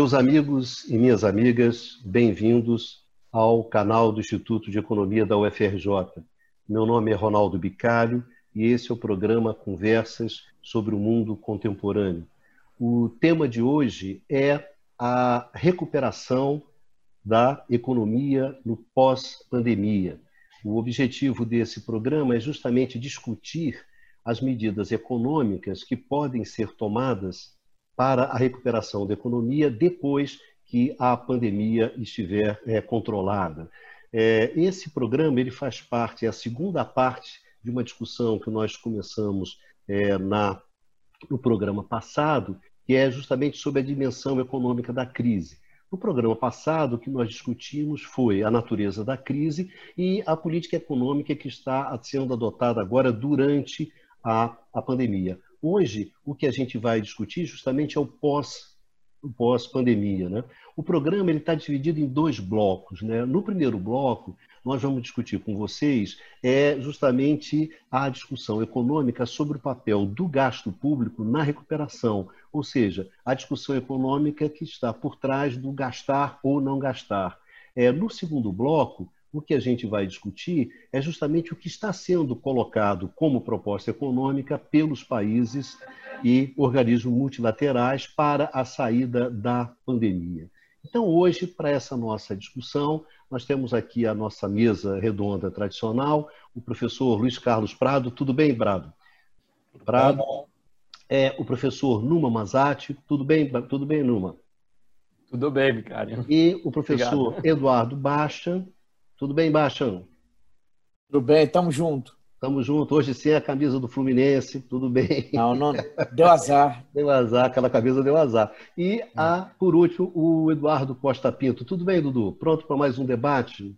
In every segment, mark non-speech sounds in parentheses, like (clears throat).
Meus amigos e minhas amigas, bem-vindos ao canal do Instituto de Economia da UFRJ. Meu nome é Ronaldo Bicalho e esse é o programa Conversas sobre o Mundo Contemporâneo. O tema de hoje é a recuperação da economia no pós-pandemia. O objetivo desse programa é justamente discutir as medidas econômicas que podem ser tomadas para a recuperação da economia depois que a pandemia estiver é, controlada. É, esse programa ele faz parte, é a segunda parte de uma discussão que nós começamos é, na, no programa passado, que é justamente sobre a dimensão econômica da crise. No programa passado, o que nós discutimos foi a natureza da crise e a política econômica que está sendo adotada agora durante a, a pandemia. Hoje, o que a gente vai discutir justamente é o pós pós-pandemia. Né? O programa está dividido em dois blocos. Né? No primeiro bloco, nós vamos discutir com vocês é justamente a discussão econômica sobre o papel do gasto público na recuperação, ou seja, a discussão econômica que está por trás do gastar ou não gastar. É, no segundo bloco, o que a gente vai discutir é justamente o que está sendo colocado como proposta econômica pelos países e organismos multilaterais para a saída da pandemia. Então, hoje, para essa nossa discussão, nós temos aqui a nossa mesa redonda tradicional, o professor Luiz Carlos Prado. Tudo bem, Prado? Prado. É o professor Numa Mazati. Tudo bem, tudo bem, Numa? Tudo bem, Vicário. E o professor Obrigado. Eduardo Baixa. Tudo bem, Baixa? Tudo bem, estamos juntos. Estamos juntos. Hoje sem a camisa do Fluminense, tudo bem. Não, não. Deu azar. (laughs) deu azar, aquela camisa deu azar. E, a, por último, o Eduardo Costa Pinto. Tudo bem, Dudu? Pronto para mais um debate?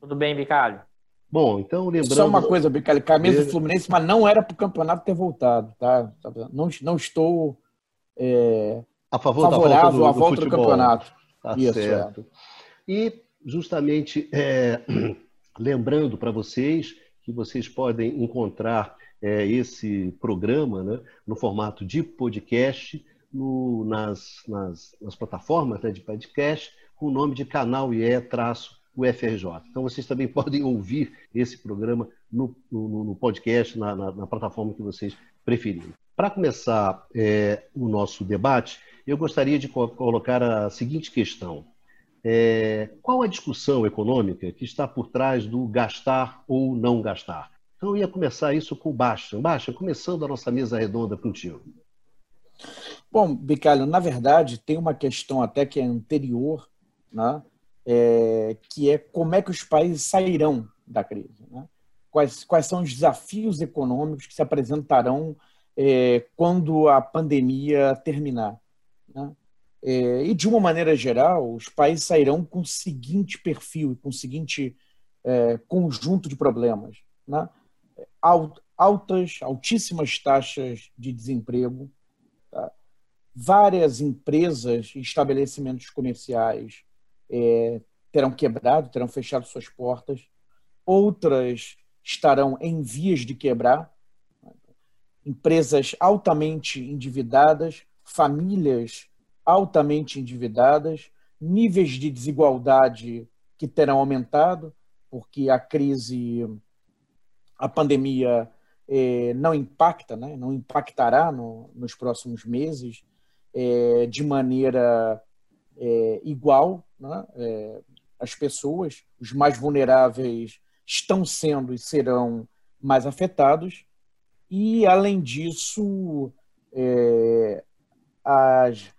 Tudo bem, Bicalho. Bom, então lembrando. Só uma coisa, Bicalho. Camisa do Fluminense, mas não era para o campeonato ter voltado, tá? Não, não estou é, a favor favorável da volta do, à volta do, do campeonato. Tá Isso, certo. É. E, justamente, é, (clears throat) lembrando para vocês que vocês podem encontrar é, esse programa né, no formato de podcast no, nas, nas, nas, plataformas né, de podcast com o nome de canal IE-UFRJ. Então vocês também (laughs) podem ouvir esse programa no, no, no podcast, na, na, na, plataforma que vocês preferirem. Para começar é, o nosso debate, eu gostaria de colocar a seguinte questão. É, qual a discussão econômica que está por trás do gastar ou não gastar? Então, eu ia começar isso com o Baixa. Baixa, começando a nossa mesa redonda contigo. Bom, Bicalho, na verdade, tem uma questão até que é anterior, né? É, que é como é que os países sairão da crise. Né? Quais, quais são os desafios econômicos que se apresentarão é, quando a pandemia terminar. Né? É, e, de uma maneira geral, os países sairão com o seguinte perfil, com o seguinte é, conjunto de problemas. Né? Altas, altíssimas taxas de desemprego, tá? várias empresas e estabelecimentos comerciais é, terão quebrado, terão fechado suas portas, outras estarão em vias de quebrar, empresas altamente endividadas, famílias altamente endividadas, níveis de desigualdade que terão aumentado, porque a crise, a pandemia é, não impacta, né? não impactará no, nos próximos meses é, de maneira é, igual. Né? as pessoas, os mais vulneráveis, estão sendo e serão mais afetados. E, além disso, as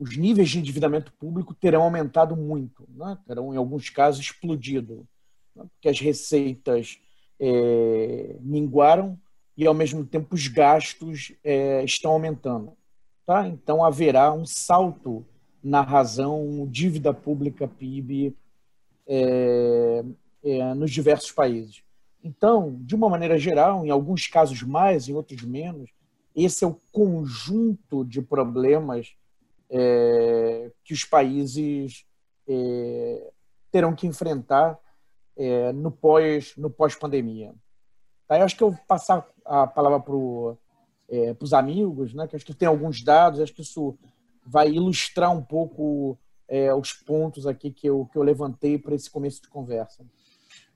os níveis de endividamento público terão aumentado muito, né? terão, em alguns casos, explodido, né? porque as receitas é, minguaram e, ao mesmo tempo, os gastos é, estão aumentando. Tá? Então, haverá um salto na razão dívida pública PIB é, é, nos diversos países. Então, de uma maneira geral, em alguns casos mais, em outros menos, esse é o conjunto de problemas é, que os países é, terão que enfrentar é, no pós no pós pandemia. Tá, eu acho que eu vou passar a palavra para é, os amigos, né? Que acho que tem alguns dados, acho que isso vai ilustrar um pouco é, os pontos aqui que eu, que eu levantei para esse começo de conversa.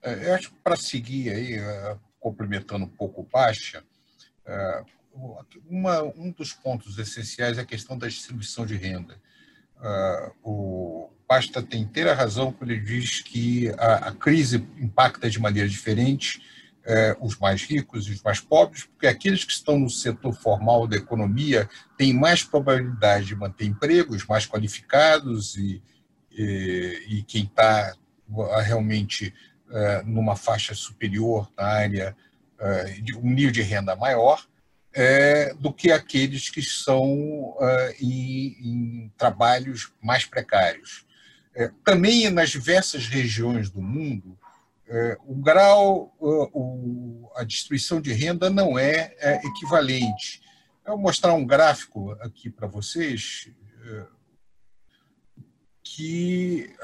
É, eu acho que para seguir aí, é, complementando um pouco o é, uma, um dos pontos essenciais é a questão da distribuição de renda. O Basta tem inteira razão quando ele diz que a, a crise impacta de maneira diferente os mais ricos e os mais pobres, porque aqueles que estão no setor formal da economia têm mais probabilidade de manter empregos, mais qualificados e, e, e quem está realmente é, numa faixa superior na área é, de um nível de renda maior é, do que aqueles que são em, em trabalhos mais precários. Também nas diversas regiões do mundo, o grau, a distribuição de renda não é equivalente. Eu vou mostrar um gráfico aqui para vocês que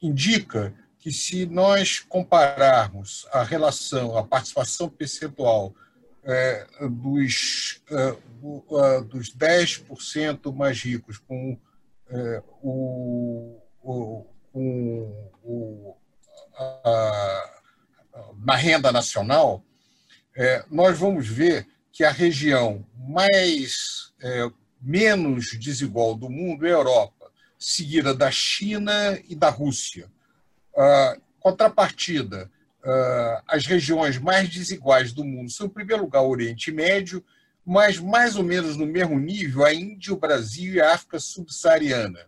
indica que se nós compararmos a relação, a participação percentual é, dos, é, dos 10% mais ricos com é, o, o, com o a, na renda nacional, é, nós vamos ver que a região mais é, menos desigual do mundo é a Europa, seguida da China e da Rússia. Uh, contrapartida, uh, as regiões mais desiguais do mundo são, em primeiro lugar, o Oriente Médio, mas mais ou menos no mesmo nível a Índia, o Brasil e a África subsaariana.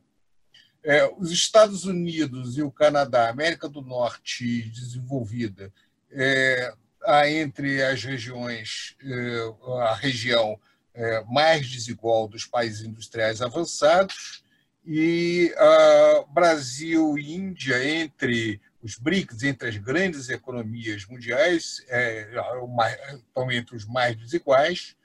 É, os Estados Unidos e o Canadá, América do Norte desenvolvida, é, há entre as regiões, é, a região mais desigual dos países industriais avançados, e uh, Brasil e Índia, entre os BRICS, entre as grandes economias mundiais, é, estão entre os mais desiguais,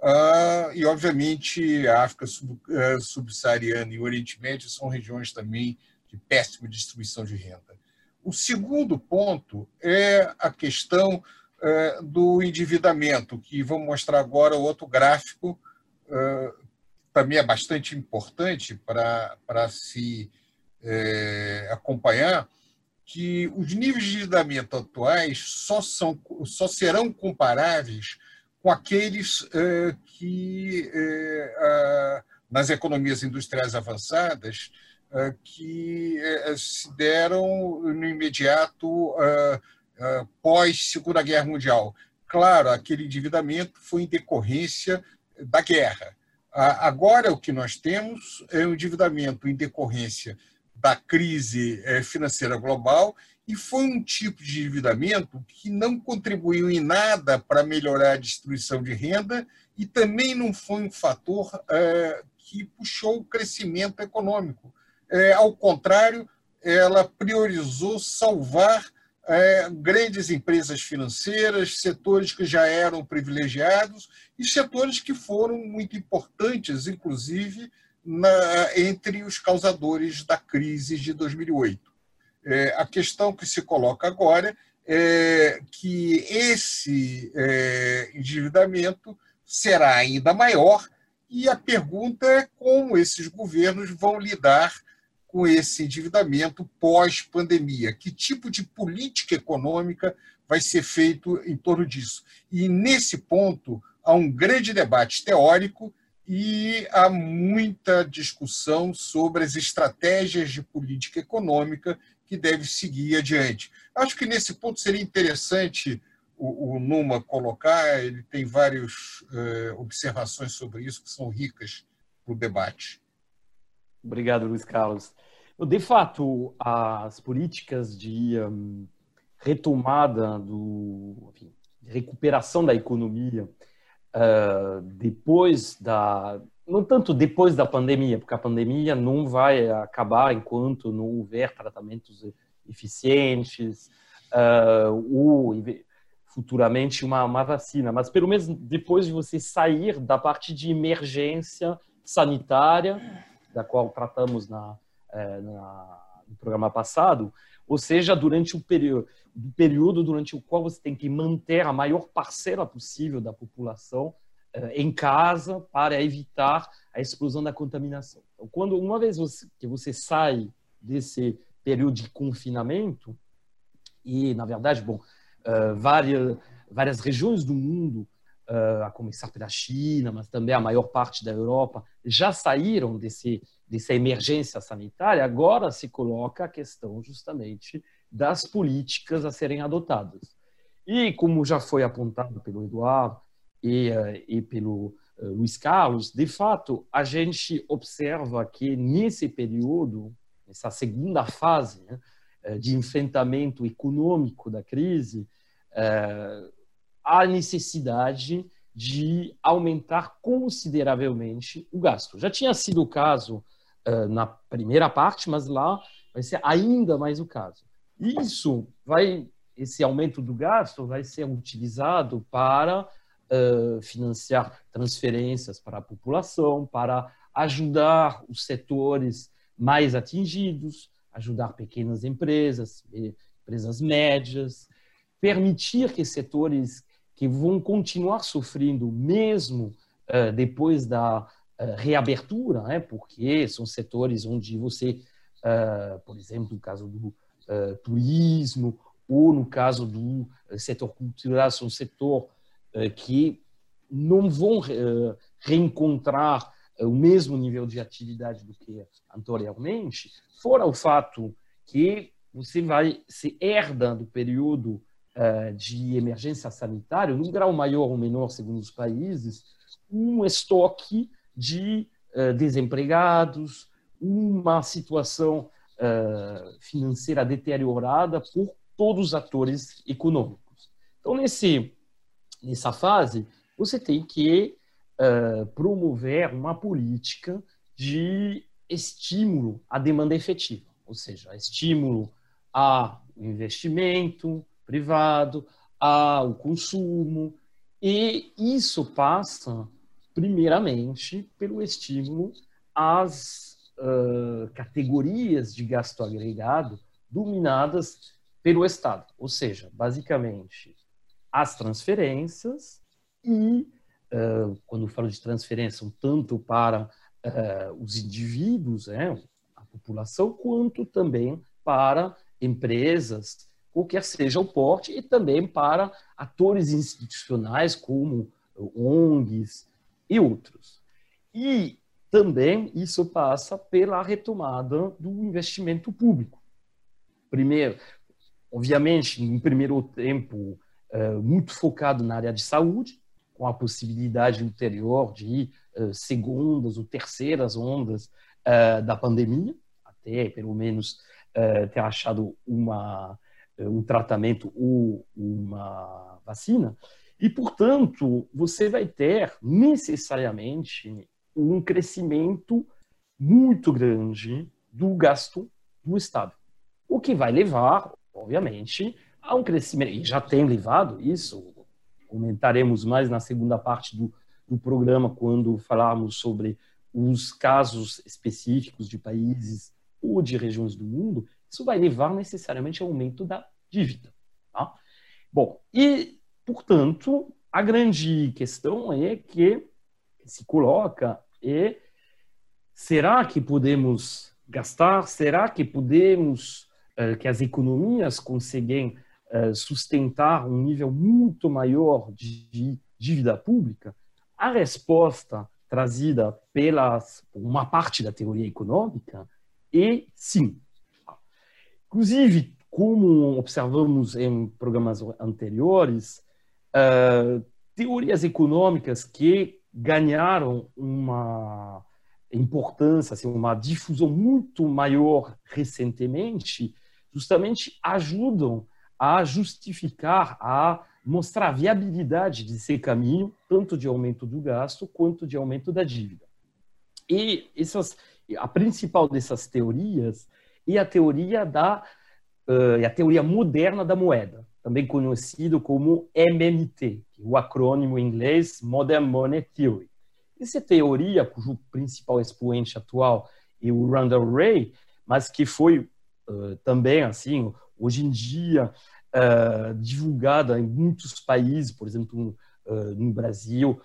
uh, e, obviamente, a África sub, uh, subsaariana e o Oriente Médio são regiões também de péssima distribuição de renda. O segundo ponto é a questão uh, do endividamento, que vamos mostrar agora outro gráfico mim é bastante importante para se é, acompanhar que os níveis de endividamento atuais só, são, só serão comparáveis com aqueles é, que, a, nas economias industriais avançadas, é, que se deram no imediato pós-Segunda Guerra Mundial. Claro, aquele endividamento foi em decorrência da guerra Agora, o que nós temos é um endividamento em decorrência da crise eh, financeira global e foi um tipo de endividamento que não contribuiu em nada para melhorar a distribuição de renda e também não foi um fator é, que puxou o crescimento econômico. É, ao contrário, ela priorizou salvar é, grandes empresas financeiras, setores que já eram privilegiados e setores que foram muito importantes, inclusive, na, entre os causadores da crise de 2008. É, a questão que se coloca agora é que esse é, endividamento será ainda maior e a pergunta é como esses governos vão lidar com esse endividamento pós-pandemia? Que tipo de política econômica vai ser feito em torno disso? E nesse ponto há um grande debate teórico e há muita discussão sobre as estratégias de política econômica que deve seguir adiante. Acho que nesse ponto seria interessante o, o Numa colocar, ele tem várias eh, observações sobre isso que são ricas para o debate. Obrigado, Luiz Carlos. De fato, as políticas de um, retomada, do, enfim, recuperação da economia uh, depois da. Não tanto depois da pandemia, porque a pandemia não vai acabar enquanto não houver tratamentos eficientes uh, ou futuramente uma, uma vacina, mas pelo menos depois de você sair da parte de emergência sanitária, da qual tratamos na, é, na, no programa passado, ou seja, durante o período, período durante o qual você tem que manter a maior parcela possível da população em casa para evitar a explosão da contaminação. Então, quando uma vez você, que você sai desse período de confinamento e, na verdade, bom, uh, várias várias regiões do mundo, uh, a começar pela China, mas também a maior parte da Europa, já saíram desse dessa emergência sanitária. Agora se coloca a questão justamente das políticas a serem adotadas. E como já foi apontado pelo Eduardo e, uh, e pelo eh, Luiz Carlos, de fato, a gente observa que nesse período, nessa segunda fase né, eh, de enfrentamento econômico da crise, eh, há necessidade de aumentar consideravelmente o gasto. Já tinha sido o caso na primeira parte, mas lá vai ser ainda mais o caso. Isso vai, esse aumento do gasto vai ser utilizado para uh, financiar transferências para a população, para ajudar os setores mais atingidos, ajudar pequenas empresas, empresas médias, permitir que setores que vão continuar sofrendo mesmo uh, depois da reabertura, né, porque são setores onde você, uh, por exemplo, no caso do turismo ou no caso do setor cultural, são setor eh, que não vão eh, reencontrar eh, o mesmo nível de atividade do que anteriormente, fora o fato que você vai se herda do período de emergência sanitária, num grau maior ou menor, segundo os países, um estoque de desempregados, uma situação financeira deteriorada por todos os atores econômicos. Então, nesse nessa fase, você tem que uh, promover uma política de estímulo à demanda efetiva, ou seja, estímulo ao investimento privado, ao consumo, e isso passa, primeiramente, pelo estímulo às uh, categorias de gasto agregado dominadas pelo Estado, ou seja, basicamente as transferências e, uh, quando falo de transferência, são tanto para uh, os indivíduos, né, a população, quanto também para empresas, qualquer seja o porte, e também para atores institucionais como ONGs e outros. E também isso passa pela retomada do investimento público. Primeiro, obviamente, em primeiro tempo, eh, muito focado na área de saúde, com a possibilidade ulterior de uh, segundas ou terceiras ondas uh, da pandemia, até pelo menos ter achado uma, um tratamento ou uma vacina. E, portanto, você vai ter necessariamente um crescimento muito grande do gasto do Estado, o que vai levar, obviamente, há um crescimento, e já tem levado isso, comentaremos mais na segunda parte do, do programa, quando falarmos sobre os casos específicos de países ou de regiões do mundo, isso vai levar necessariamente ao aumento da dívida. Tá? Bom, e, portanto, a grande questão é que se coloca é será que podemos gastar? Será que podemos, eh, que as economias conseguem eh, sustentar um nível muito maior de dívida pública, a resposta trazida pela uma parte da teoria econômica é sim. Inclusive, como observamos em programas anteriores, uh, teorias econômicas que ganharam uma importância, assim, uma difusão muito maior recentemente, justamente ajudam a justificar, a mostrar a viabilidade desse caminho, tanto de aumento do gasto quanto de aumento da dívida. E essas, a principal dessas teorias é a teoria da uh, a teoria moderna da moeda, também conhecido como MMT, é o acrônimo em inglês Modern Money Theory. Essa teoria, cujo principal expoente atual é o Randall Ray, mas que foi uh, também assim hoje em dia uh, divulgada em muitos países, por exemplo, uh, no Brasil,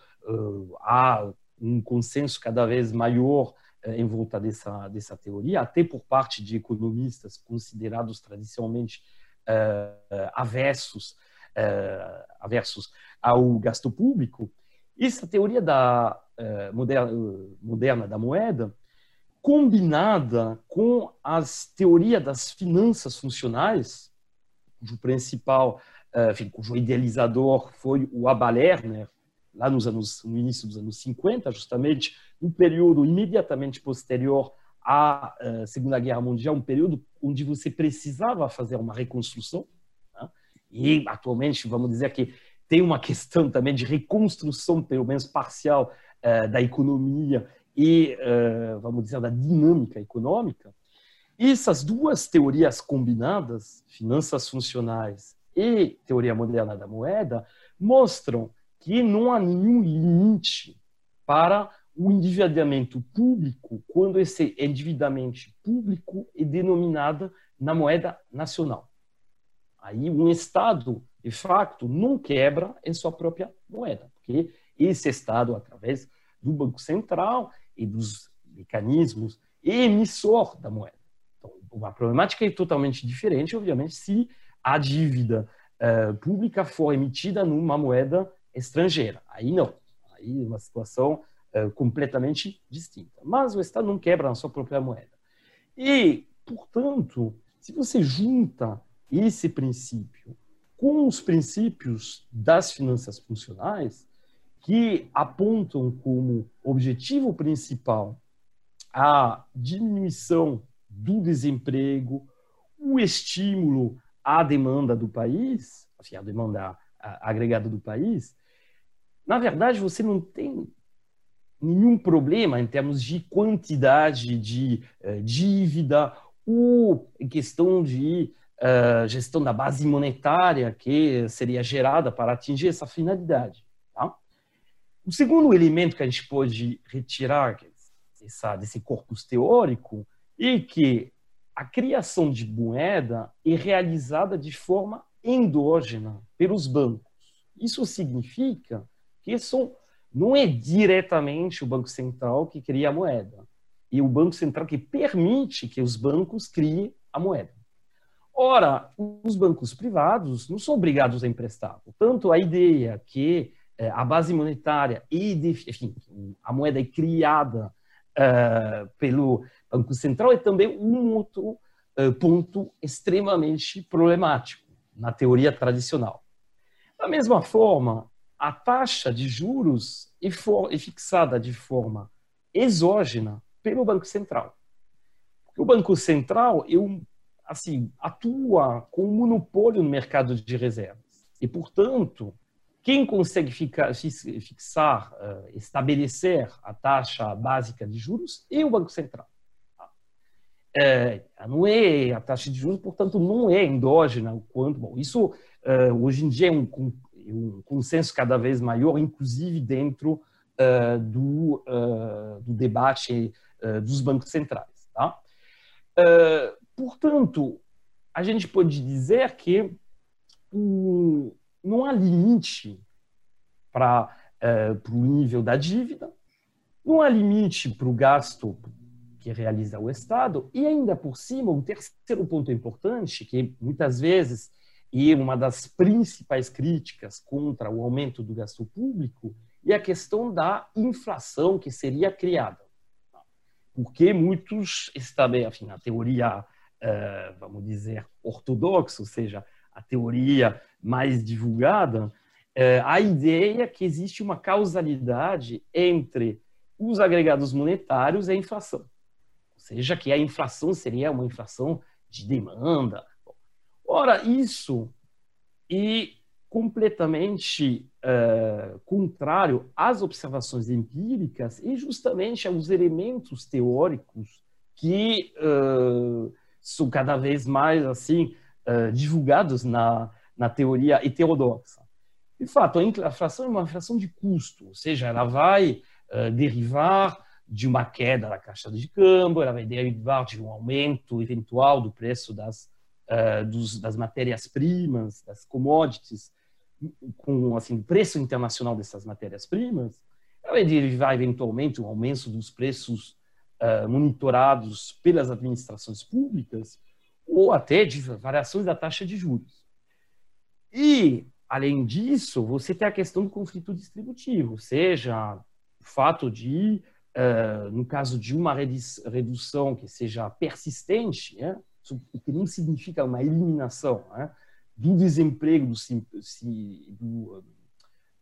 há um consenso cada vez maior em volta dessa, dessa teoria, até por parte de economistas considerados tradicionalmente uh, aversos, uh, aversos ao gasto público. Essa teoria da uh, moderna, moderna da moeda, combinada com as teorias das finanças funcionais, cujo principal, enfim, cujo idealizador foi o Abba Lerner, lá nos anos, no início dos anos 50, justamente um período imediatamente posterior à Segunda Guerra Mundial, um período onde você precisava fazer uma reconstrução. Né? E atualmente, vamos dizer que tem uma questão também de reconstrução, pelo menos parcial, uh, da economia e, uh, vamos dizer, da dinâmica econômica. E essas duas teorias combinadas, finanças funcionais e teoria moderna da moeda, mostram que não há nenhum limite para o endividamento público quando esse endividamento público é denominado na moeda nacional. Aí um Estado, de facto, não quebra em sua própria moeda, porque esse Estado, através do Banco Central e dos mecanismos, é emissor da moeda. Então, a problemática é totalmente diferente, obviamente, se a dívida uh, pública for emitida numa moeda estrangeira. Aí não. Aí é uma situação uh, completamente distinta. Mas o Estado não quebra a sua própria moeda. E, portanto, se você junta esse princípio com os princípios das finanças funcionais, que apontam como objetivo principal a diminuição do desemprego, o estímulo à demanda do país, assim, a demanda agregada do país, na verdade, você não tem nenhum problema em termos de quantidade de uh, dívida ou questão de uh, gestão da base monetária que seria gerada para atingir essa finalidade. Tá? O segundo elemento que a gente pode retirar dessa, desse corpus teórico é que a criação de moeda é realizada de forma endógena pelos bancos. Isso significa isso não é diretamente o Banco Central que cria a moeda, e o Banco Central que permite que os bancos criem a moeda. Ora, os bancos privados não são obrigados a emprestar. Portanto, a ideia que eh, a base monetária e, enfim, a moeda é criada uh, pelo Banco Central é também um outro uh, ponto extremamente problemático na teoria tradicional. Da mesma forma, a taxa de juros é, for, é fixada de forma exógena pelo Banco Central. O Banco Central eu, assim, atua com um monopólio no mercado de reservas. E, portanto, quem consegue ficar, fixar, uh, estabelecer a taxa básica de juros é o Banco Central. É, não é a taxa de juros, portanto, não é endógena. Quanto, bom, isso uh, hoje em dia é um, um consenso cada vez maior, inclusive dentro uh, do, uh, do, debate uh, dos bancos centrais. Tá? portanto, a gente pode dizer que um, não há limite para o nível da dívida, não há limite para o gasto que realiza o Estado, e ainda por cima, um terceiro ponto importante, que muitas vezes e uma das principais críticas contra o aumento do gasto público é a questão da inflação que seria criada. Porque muitos enfim, a teoria, eh, vamos dizer, ortodoxa, ou seja, a teoria mais divulgada, eh, a ideia é que existe uma causalidade entre os agregados monetários e a inflação. Ou seja, que a inflação seria uma inflação de demanda, Ora, isso é completamente uh, contrário às observações empíricas e justamente aos elementos teóricos que uh, são cada vez mais assim uh, divulgados na, na teoria heterodoxa. De fato, a inflação é uma inflação de custo, ou seja, ela vai derivar de uma queda da caixa de câmbio, ela vai derivar de um aumento eventual do preço das uh, dos, das matérias-primas, das commodities, com assim preço internacional dessas matérias-primas, vai eventualmente um aumento dos preços uh, monitorados pelas administrações públicas ou até de variações da taxa de juros. E, além disso, você tem a questão do conflito distributivo, seja o fato de, uh, no caso de uma redução que seja persistente, né, o que não significa uma eliminação né, do desemprego, do, do,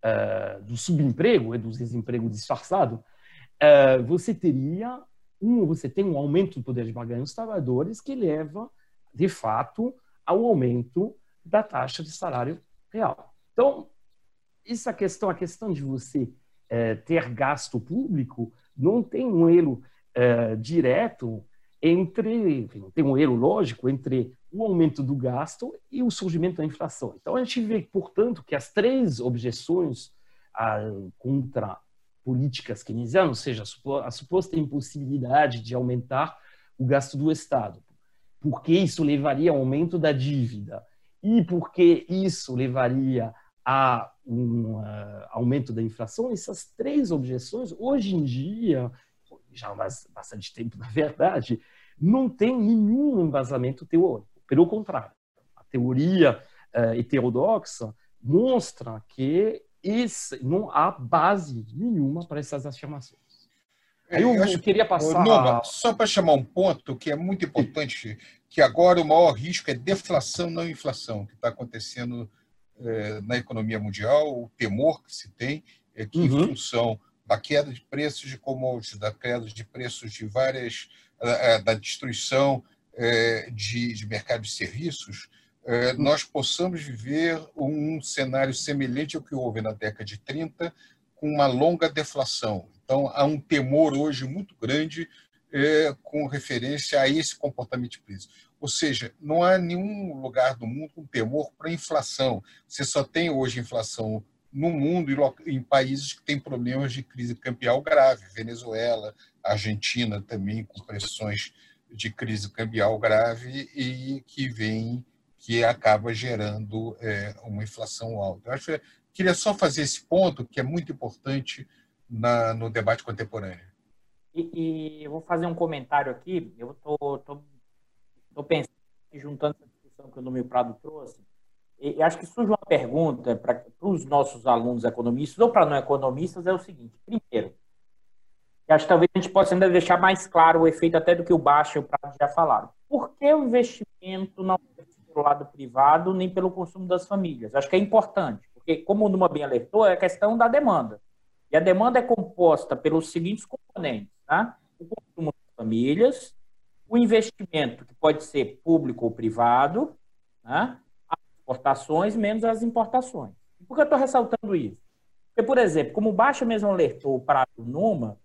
uh, do subemprego, do desemprego disfarçado, uh, você teria um, você tem um aumento do poder de barganha dos trabalhadores que leva, de fato, ao aumento da taxa de salário real. Então, essa questão, a questão de você é, ter gasto público, não tem um elo é, direto entre, tem um elo lógico entre o aumento do gasto e o surgimento da inflação. Então, a gente vê, portanto, que as três objeções ah, contra políticas keynesianas, ou seja, a suposta impossibilidade de aumentar o gasto do Estado, porque isso levaria ao aumento da dívida e porque isso levaria a um uh, aumento da inflação, essas três objeções, hoje em dia, já há bastante tempo, (laughs) na verdade, não tem nenhum embasamento teórico. Pelo contrário, a teoria uh, heterodoxa mostra que esse, não há base nenhuma para essas afirmações. É, eu, eu queria passar. Numa, só para chamar um ponto que é muito importante, que agora o maior risco é deflação, não inflação, que está acontecendo é, na economia mundial. O temor que se tem é que, uhum. em função da queda de preços de commodities, da queda de preços de várias, é, da destruição é, de, de mercado de serviços, é, nós possamos viver um cenário semelhante ao que houve na década de 30, com uma longa deflação. Então, há um temor hoje muito grande com referência a esse comportamento de preço. Ou seja, não há nenhum lugar do mundo com temor para inflação. Você só tem hoje inflação no mundo e em países que têm problemas de crise cambial grave, Venezuela, Argentina também com pressões de crise cambial grave e que vem que acaba gerando é, uma inflação alta. Eu acho que queria só fazer esse ponto, que é muito importante na, no debate contemporâneo. E, e, eu vou fazer um comentário aqui. Eu estou pensando, juntando essa discussão que o Número Prado trouxe, e, acho que surge uma pergunta para os nossos alunos economistas ou para não economistas, é o seguinte. Primeiro, acho que talvez a gente possa ainda deixar mais claro o efeito até do que o Baixa e o Prado já falaram. Por que o investimento não pelo lado privado, nem pelo consumo das famílias. Acho que é importante, porque, como o Numa bem alertou, é a questão da demanda. E a demanda é composta pelos seguintes componentes: tá? o consumo das famílias, o investimento, que pode ser público ou privado, né? Exportações menos as importações. Por que eu estou ressaltando isso? Porque, por exemplo, como o Baixa mesmo alertou para o Numa,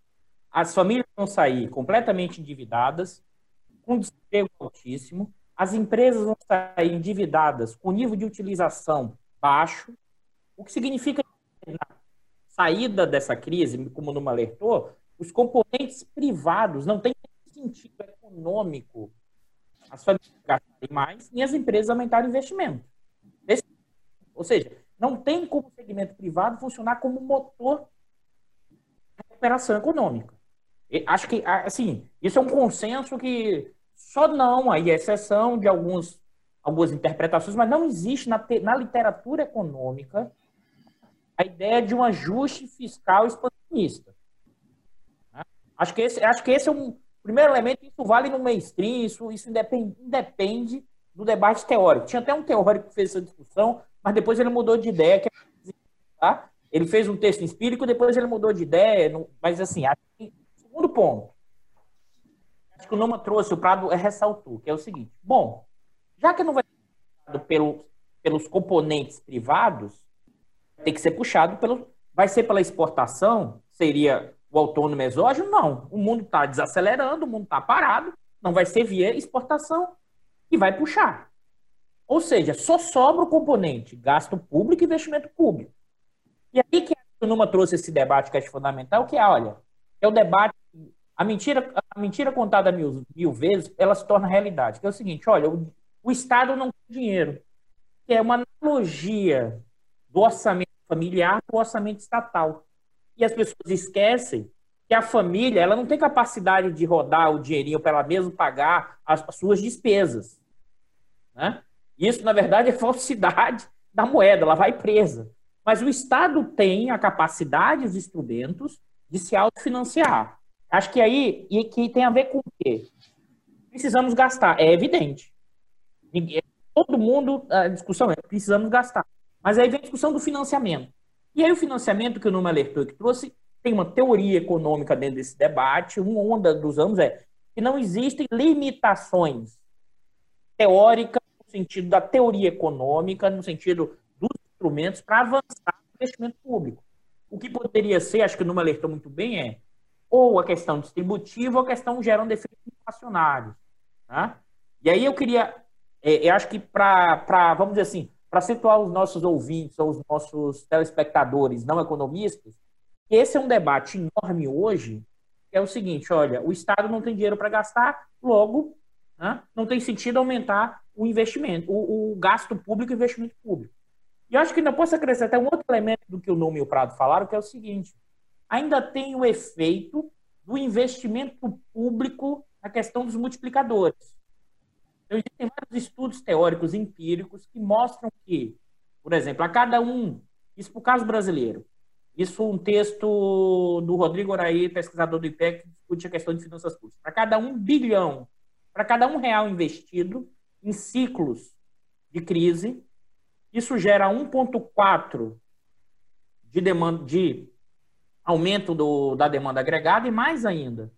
as famílias vão sair completamente endividadas, com desemprego altíssimo, as empresas vão sair endividadas com nível de utilização baixo, o que significa que na saída dessa crise, como numa alertou, os componentes privados não têm sentido econômico as famílias gastarem mais e as empresas aumentarem o investimento. Ou seja, não tem como o segmento privado funcionar como motor de recuperação econômica. acho que, assim, isso é um consenso que só não, aí é exceção de alguns, algumas interpretações, mas não existe na, na literatura econômica a ideia de um ajuste fiscal expansionista. Acho que esse, acho que esse é um primeiro elemento, isso vale no mainstream, isso, isso independe, independe do debate teórico. Tinha até um teórico que fez essa discussão, mas depois ele mudou de ideia. É tá? Ele fez um texto empírico, depois ele mudou de ideia. Mas, assim, segundo ponto, que o Noma trouxe, o Prado ressaltou, que é o seguinte: bom, já que não vai ser pelo, pelos componentes privados, tem que ser puxado pelo. Vai ser pela exportação? Seria o autônomo exógeno? Não. O mundo está desacelerando, o mundo está parado, não vai ser via exportação e vai puxar. Ou seja, só sobra o componente gasto público e investimento público. E aí que o Numa trouxe esse debate que é fundamental, que é, olha, é o debate a mentira, a mentira contada mil, mil vezes, ela se torna realidade. Que é o seguinte, olha, o, o Estado não tem dinheiro. Que é uma analogia do orçamento familiar com o orçamento estatal. E as pessoas esquecem que a família ela não tem capacidade de rodar o dinheirinho para ela mesma pagar as, as suas despesas. Né? Isso, na verdade, é falsidade (laughs) da moeda, ela vai presa. Mas o Estado tem a capacidade, os instrumentos de se autofinanciar. Acho que aí e que tem a ver com o quê? Precisamos gastar, é evidente. Todo mundo, a discussão é precisamos gastar. Mas aí vem a discussão do financiamento. E aí o financiamento que o Numa alertou que trouxe tem uma teoria econômica dentro desse debate. Uma onda dos anos é que não existem limitações teóricas sentido da teoria econômica, no sentido dos instrumentos para avançar no investimento público. O que poderia ser, acho que o Numa alertou muito bem, é ou a questão distributiva ou a questão gerando efeitos inflacionários. Né? E aí eu queria, é, eu acho que para, vamos dizer assim, para situar os nossos ouvintes ou os nossos telespectadores não economistas, esse é um debate enorme hoje, é o seguinte, olha, o Estado não tem dinheiro para gastar, logo né, não tem sentido aumentar o investimento, o, o gasto público e o investimento público. E eu acho que ainda posso acrescentar um outro elemento do que o Nuno e o Prado falaram, que é o seguinte, ainda tem o efeito do investimento público na questão dos multiplicadores. Então, existem vários estudos teóricos empíricos que mostram que, por exemplo, a cada um, isso para o caso brasileiro, isso um texto do Rodrigo Oraí, pesquisador do IPEC, que discute a questão de finanças públicas. Para cada um bilhão, para cada um real investido em ciclos de crise, isso gera 1,4 de de aumento do, da demanda agregada e mais ainda.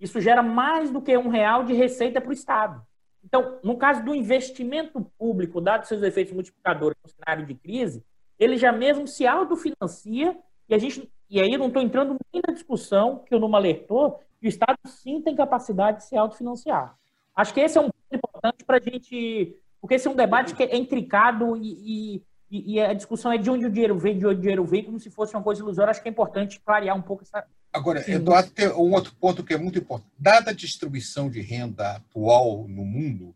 Isso gera mais do que um real de receita para o Estado. Então, no caso do investimento público, dados seus efeitos multiplicadores no cenário de crise, ele já mesmo se autofinancia e a gente e aí não estou entrando nem na discussão que o Numa alertou, que o Estado sim tem capacidade de se autofinanciar. Acho que esse é um ponto importante para a gente, porque esse é um debate que é intricado e, e, e, a discussão é de onde o dinheiro vem, de onde o dinheiro vem, como se fosse uma coisa ilusória. Acho que é importante clarear um pouco essa. Agora, Eduardo, tem um outro ponto que é muito importante. Dada a distribuição de renda atual no mundo,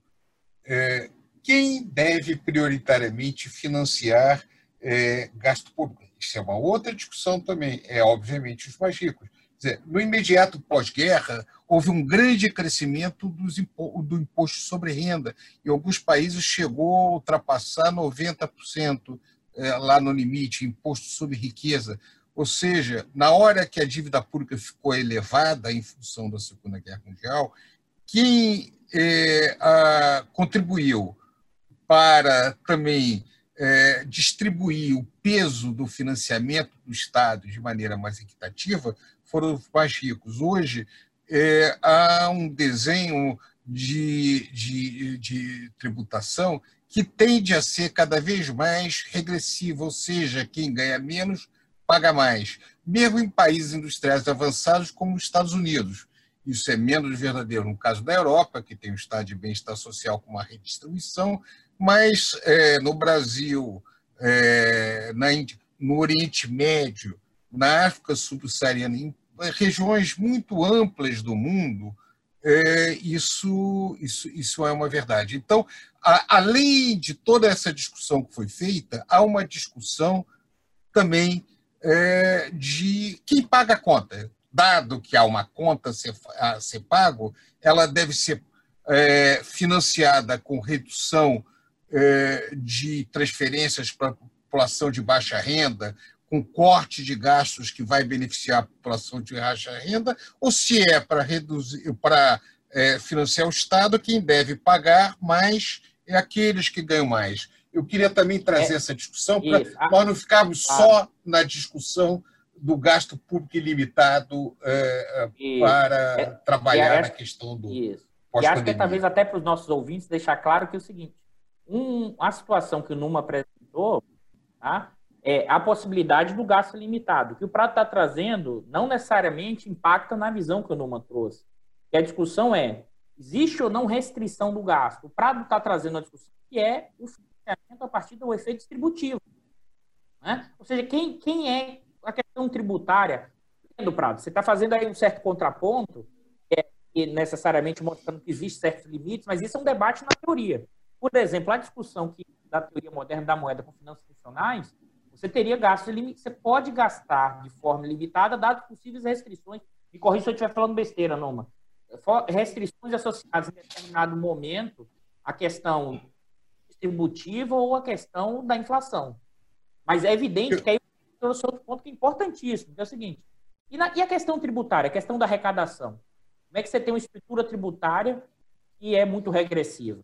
é, quem deve prioritariamente financiar é, gasto público? Isso é uma outra discussão também. É, obviamente, os mais ricos. No imediato pós-guerra, houve um grande crescimento impo do imposto sobre renda. Em alguns países chegou a ultrapassar 90% é, lá no limite, imposto sobre riqueza. Ou seja, na hora que a dívida pública ficou elevada em função da Segunda Guerra Mundial, quem é, a, contribuiu para também é, distribuir o peso do financiamento do Estado de maneira mais equitativa foram os mais ricos. Hoje, é, há um desenho de, de, de tributação que tende a ser cada vez mais regressivo, ou seja, quem ganha menos paga mais, mesmo em países industriais avançados como os Estados Unidos. Isso é menos verdadeiro no caso da Europa, que tem um estado de bem-estar social com uma redistribuição, mas é, no Brasil, é, na, no Oriente Médio, na África subsaariana, regiões muito amplas do mundo, é, isso, isso, isso é uma verdade. Então, a, além de toda essa discussão que foi feita, há uma discussão também é, de quem paga a conta. Dado que há uma conta a ser, a ser pago, ela deve ser é, financiada com redução é, de transferências para a população de baixa renda, com corte de gastos que vai beneficiar a população de baixa renda, ou se é para reduzir, para é, financiar o Estado, quem deve pagar mais é aqueles que ganham mais. Eu queria também trazer é, essa discussão para nós não ficarmos ah, só na discussão do gasto público ilimitado é, para é, trabalhar acho, na questão do. Isso. E acho que talvez até para os nossos ouvintes deixar claro que é o seguinte: um, a situação que o Numa apresentou tá, é a possibilidade do gasto limitado. O que o Prato está trazendo não necessariamente impacta na visão que o Numa trouxe. E a discussão é, existe ou não restrição do gasto? O Prado está trazendo a discussão que é o financiamento a partir do efeito distributivo. Né? Ou seja, quem, quem é a questão tributária do Prado? Você está fazendo aí um certo contraponto, é, necessariamente mostrando que existem certos limites, mas isso é um debate na teoria. Por exemplo, a discussão que, da teoria moderna da moeda com finanças funcionais Você teria gastos limitados, você pode gastar de forma limitada, dadas possíveis restrições. Me corrija se eu estiver falando besteira, Noma. Restrições associadas em determinado momento à questão distributiva ou à questão da inflação. Mas é evidente que aí trouxe outro ponto que é importantíssimo, que é o seguinte: e, na, e a questão tributária, a questão da arrecadação? Como é que você tem uma estrutura tributária que é muito regressiva?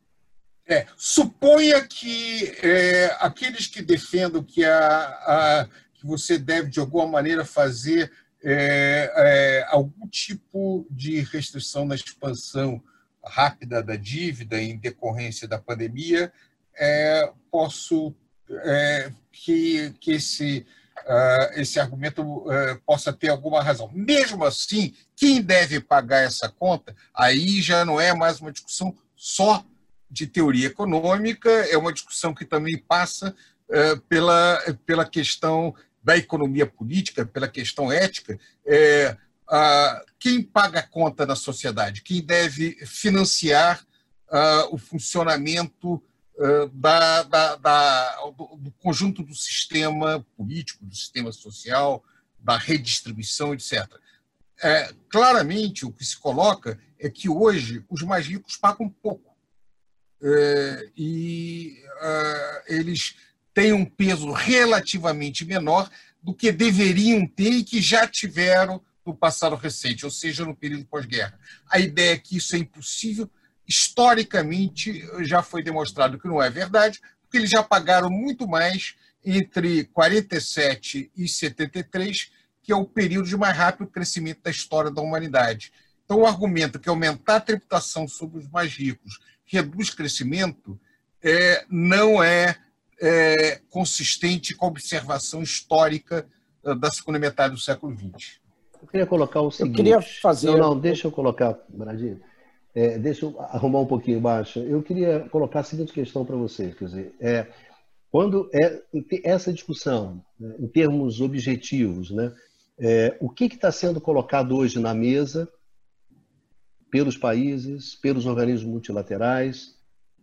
É, suponha que é, aqueles que defendam que, a, a, que você deve, de alguma maneira, fazer é, é, algum tipo de restrição na expansão rápida da dívida em decorrência da pandemia, é, posso é, que, que esse, uh, esse argumento uh, possa ter alguma razão. Mesmo assim, quem deve pagar essa conta, aí já não é mais uma discussão só de teoria econômica, é uma discussão que também passa uh, pela, pela questão da economia política, pela questão ética. É, quem paga a conta na sociedade? Quem deve financiar o funcionamento da, da, da, do, do, conjunto do sistema político, do sistema social, da redistribuição, etc. É, claramente, o que se coloca é que hoje os mais ricos pagam pouco. É, e é, eles têm um peso relativamente menor do que deveriam ter e que já tiveram no passado recente, ou seja, no período pós-guerra. A ideia é que isso é impossível historicamente já foi demonstrado que não é verdade, porque eles já pagaram muito mais entre 47 e 73, que é o período de mais rápido crescimento da história da humanidade. Então, o argumento que aumentar a tributação sobre os mais ricos reduz crescimento é, não é, é consistente com a observação histórica eh, da segunda metade do século XX. Eu queria colocar o seguinte. Eu queria fazer. Não, não, deixa eu colocar, Bradinho. É, deixa eu arrumar um pouquinho baixo. Eu queria colocar a seguinte questão para você, quer dizer, é, quando é essa discussão, né, em termos objetivos, né, é, o que está sendo colocado hoje na mesa pelos países, pelos organismos multilaterais,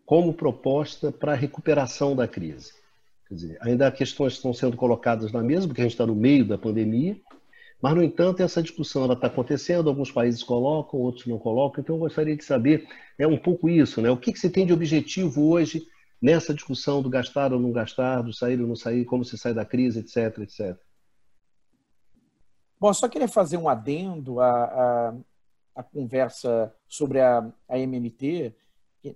como proposta para a recuperação da crise? Quer dizer, ainda há questões que estão sendo colocadas na mesa, porque a gente está no meio da pandemia, mas, no entanto, essa discussão está acontecendo, alguns países colocam, outros não colocam, então eu gostaria de saber é um pouco isso, né? O que, que você tem de objetivo hoje nessa discussão do gastar ou não gastar, do sair ou não sair, como se sai da crise, etc, etc. Bom, só queria fazer um adendo à, à, à conversa sobre a, a MMT.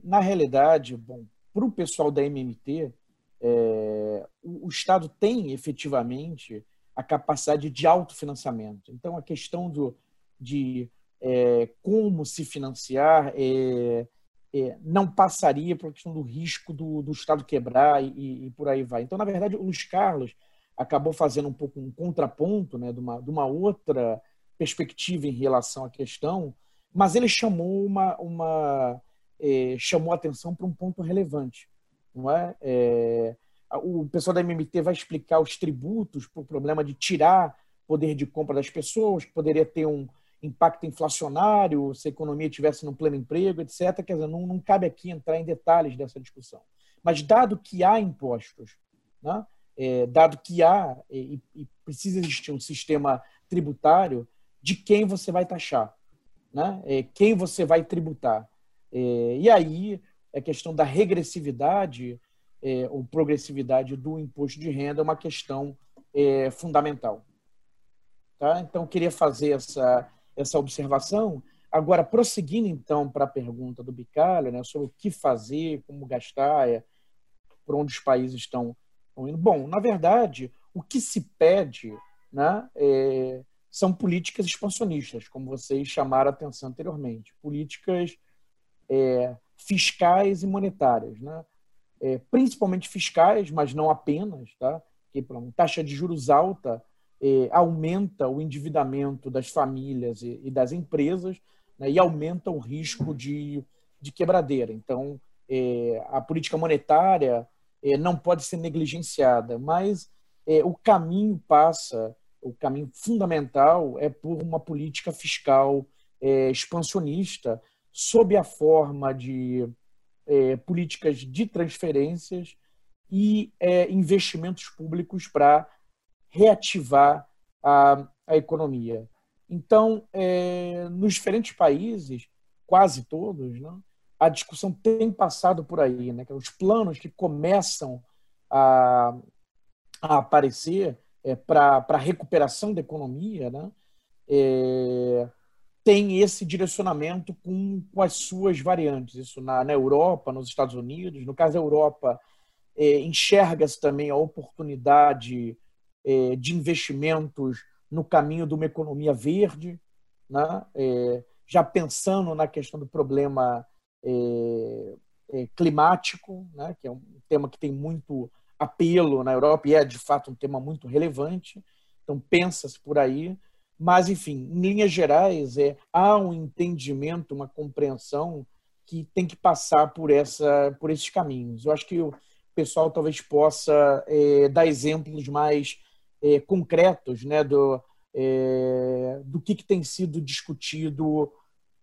Na realidade, bom, para o pessoal da MMT, é, o, o Estado tem efetivamente a capacidade de autofinanciamento. Então, a questão do, de é, como se financiar é, é, não passaria pela questão do risco do, do Estado quebrar e, e, por aí vai. Então, na verdade, o Luiz Carlos acabou fazendo um pouco um contraponto né, de, uma, de uma outra perspectiva em relação à questão, mas ele chamou uma, uma é, chamou atenção para um ponto relevante, não é? é o pessoal da MMT vai explicar os tributos para o problema de tirar poder de compra das pessoas, que poderia ter um impacto inflacionário se a economia estivesse no pleno emprego, etc. Quer dizer, não, não cabe aqui entrar em detalhes dessa discussão. Mas dado que há impostos, né, é, dado que há e, e, precisa existir um sistema tributário, de quem você vai taxar, né? É, quem você vai tributar. É, e aí a questão da regressividade é, ou progressividade do imposto de renda é uma questão é, fundamental. Tá? Então, queria fazer essa, essa observação. Agora, prosseguindo então para a pergunta do Bicalho, né, sobre o que fazer, como gastar, é, por onde os países estão, estão indo. Bom, na verdade, o que se pede né, é, são políticas expansionistas, como vocês chamaram a atenção anteriormente, políticas é, fiscais e monetárias. Né? é, principalmente fiscais, mas não apenas, tá? que pronto, taxa de juros alta é, aumenta o endividamento das famílias e, e das empresas né? e aumenta o risco de, de quebradeira. Então, é, a política monetária é, não pode ser negligenciada, mas é, o caminho passa, o caminho fundamental é por uma política fiscal é, expansionista sob a forma de é, políticas de transferências e é, investimentos públicos para reativar a, a economia. Então, é, nos diferentes países, quase todos, né, a discussão tem passado por aí. Né, os planos que começam a, a aparecer é, para a recuperação da economia né, é, tem esse direcionamento com, com as suas variantes. Isso na, na Europa, nos Estados Unidos. No caso da Europa, é, enxerga-se também a oportunidade é, de investimentos no caminho de uma economia verde, né? É, já pensando na questão do problema é, é, climático, né? que é um tema que tem muito apelo na Europa e é de fato um tema muito relevante. Então pensa-se por aí, mas enfim, em linhas gerais é há um entendimento, uma compreensão que tem que passar por essa por esses caminhos. Eu acho que o pessoal talvez possa é, dar exemplos mais é, concretos né, do, é, do que, que, tem sido discutido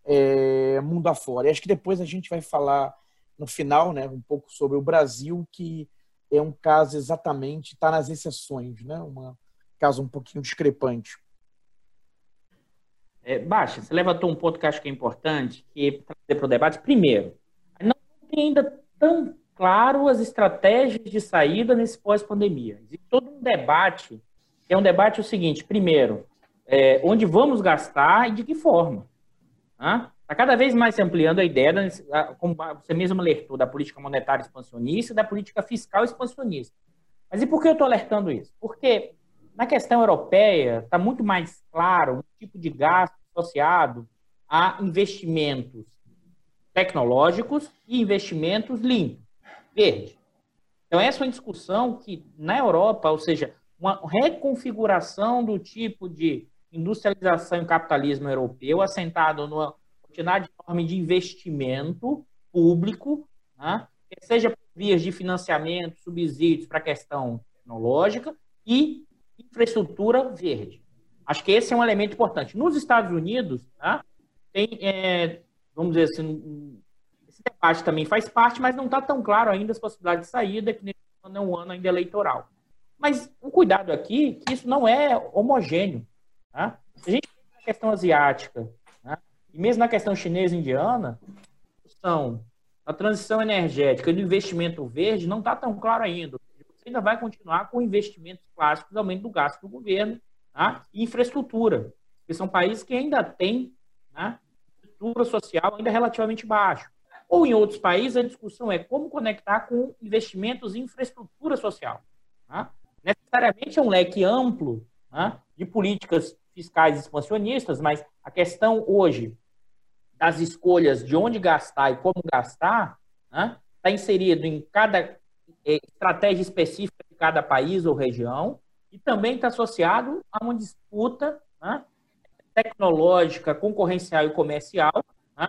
é, mundo afora. E acho que depois a gente vai falar no final né, um pouco sobre o Brasil, que é um caso exatamente, está nas exceções, né, um caso um pouquinho discrepante. É, Baixa, você levantou um ponto que acho que é importante, que é trazer para o debate. Primeiro, não tem ainda tão claro as estratégias de saída nesse pós-pandemia. Existe todo um debate é um debate o seguinte: primeiro, é, onde vamos gastar e de que forma? Está cada vez mais se ampliando a ideia, da, como você mesmo alertou, da política monetária expansionista e da política fiscal expansionista. Mas e por que eu estou alertando isso? Porque na questão europeia está muito mais claro um tipo de gasto associado a investimentos tecnológicos e investimentos limpos, verdes. Então, essa é uma discussão que na Europa, ou seja, uma reconfiguração do tipo de industrialização e capitalismo europeu assentado numa quantidade enorme de investimento público, né? seja por vias de financiamento, subsídios para a questão tecnológica e infraestrutura verde. Acho que esse é um elemento importante. Nos Estados Unidos, né, tem, é, vamos dizer assim, esse debate também faz parte, mas não está tão claro ainda as possibilidades de saída, que nesse ano é um ano ainda eleitoral. Mas o cuidado aqui que isso não é homogêneo. Tá? Se a gente na questão asiática? E mesmo na questão chinesa e indiana, são a transição energética do investimento verde não está tão claro ainda. Você ainda vai continuar com investimentos clássicos, aumento do gasto do governo tá? e infraestrutura, que são países que ainda têm né, estrutura social ainda relativamente baixa. Ou em outros países, a discussão é como conectar com investimentos em infraestrutura social. Tá? necessariamente é um leque amplo né, de políticas fiscais expansionistas, mas a questão hoje das escolhas de onde gastar e como gastar está né, tá inserido em cada é, estratégia específica de cada país ou região e também está associado a uma disputa né, tecnológica, concorrencial e comercial né,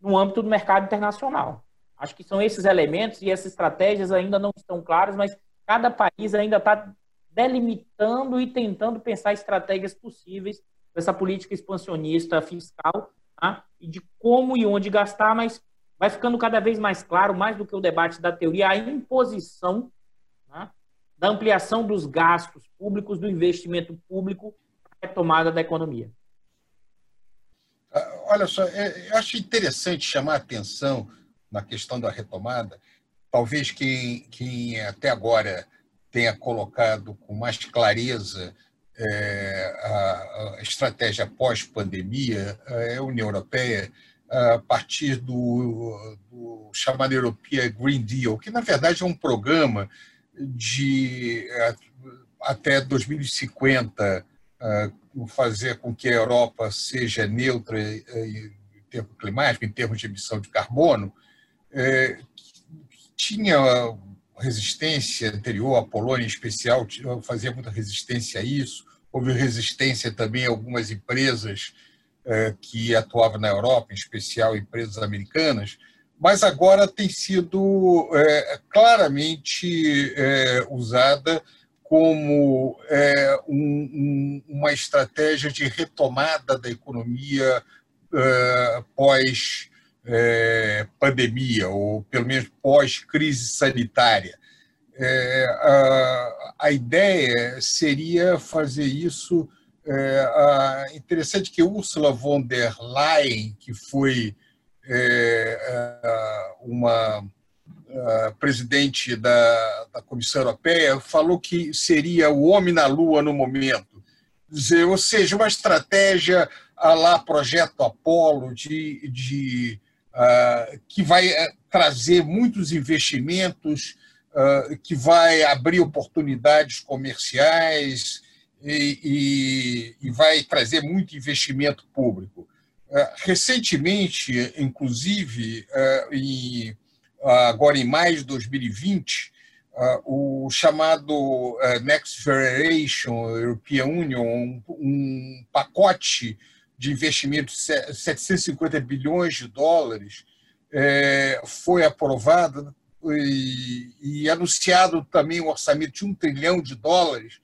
no âmbito do mercado internacional. Acho que são esses elementos e essas estratégias ainda não estão claras, mas cada país ainda está delimitando e tentando pensar estratégias possíveis dessa política expansionista fiscal tá? e de como e onde gastar, mas vai ficando cada vez mais claro, mais do que o debate da teoria, a imposição tá? da ampliação dos gastos públicos, do investimento público a retomada da economia. Ah, olha só, é, eu acho interessante chamar a atenção na questão da retomada, talvez quem, quem até agora tenha colocado com mais clareza a, a, estratégia pós-pandemia é a União Europeia, a partir do, do chamado European Green Deal, que na verdade é um programa de até 2050 fazer com que a Europa seja neutra em termos climáticos, em termos de emissão de carbono, é, tinha resistência anterior, a Polônia em especial fazia muita resistência a isso. Houve resistência também a algumas empresas é, que atuavam na Europa, em especial empresas americanas, mas agora tem sido é, claramente é, usada como uma estratégia de retomada da economia é, pós é, pandemia, ou pelo menos pós-crise sanitária. É, a, a, ideia seria fazer isso. É, interessante que Ursula von der Leyen, que foi é, uma presidente da, da, Comissão Europeia, falou que seria o homem na Lua no momento. Ou seja, uma estratégia a lá Projeto Apolo, de, de que vai trazer muitos investimentos que vai abrir oportunidades comerciais e, e, e vai trazer muito investimento público. Ah, recentemente, inclusive, ah, agora em maio de 2020, o chamado Next Generation European Union, um, um pacote de investimento de 750 bilhões de dólares, eh, foi aprovado e, e anunciado também um orçamento de um trilhão de dólares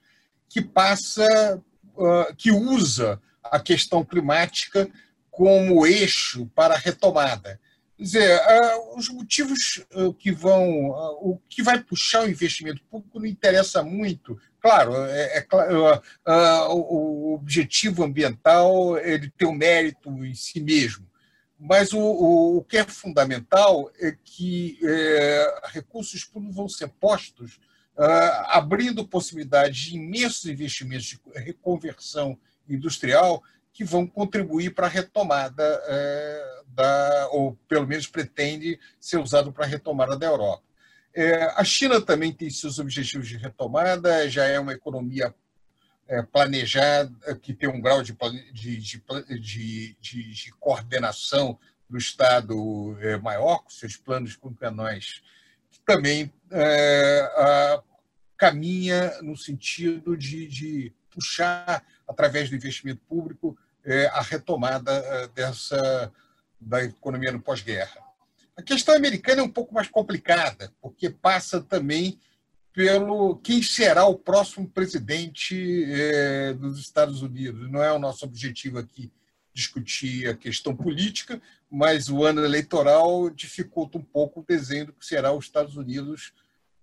que passa, uh, que usa a questão climática como eixo para a retomada. Quer dizer, uh, os motivos uh, que vão, o que vai puxar o investimento público não interessa muito. Claro, é, é o objetivo ambiental ele tem um mérito em si mesmo, mas o, o, o, que é fundamental é que é, recursos públicos vão ser postos uh, abrindo possibilidades de imensos investimentos de reconversão industrial que vão contribuir para a retomada é, da, ou pelo menos pretende ser usado para a retomada da Europa. É, a China também tem seus objetivos de retomada, já é uma economia é, planejada, que tem um grau de, de, de, de coordenação do Estado é, maior, com seus planos plurianuais, que também é, a, caminha no sentido de, puxar, através do investimento público, a retomada dessa da economia no pós-guerra. A questão americana é um pouco mais complicada, porque passa também pelo quem será o próximo presidente é, dos Estados Unidos. Não é o nosso objetivo aqui discutir a questão política, mas o ano eleitoral dificulta um pouco o desenho do que será os Estados Unidos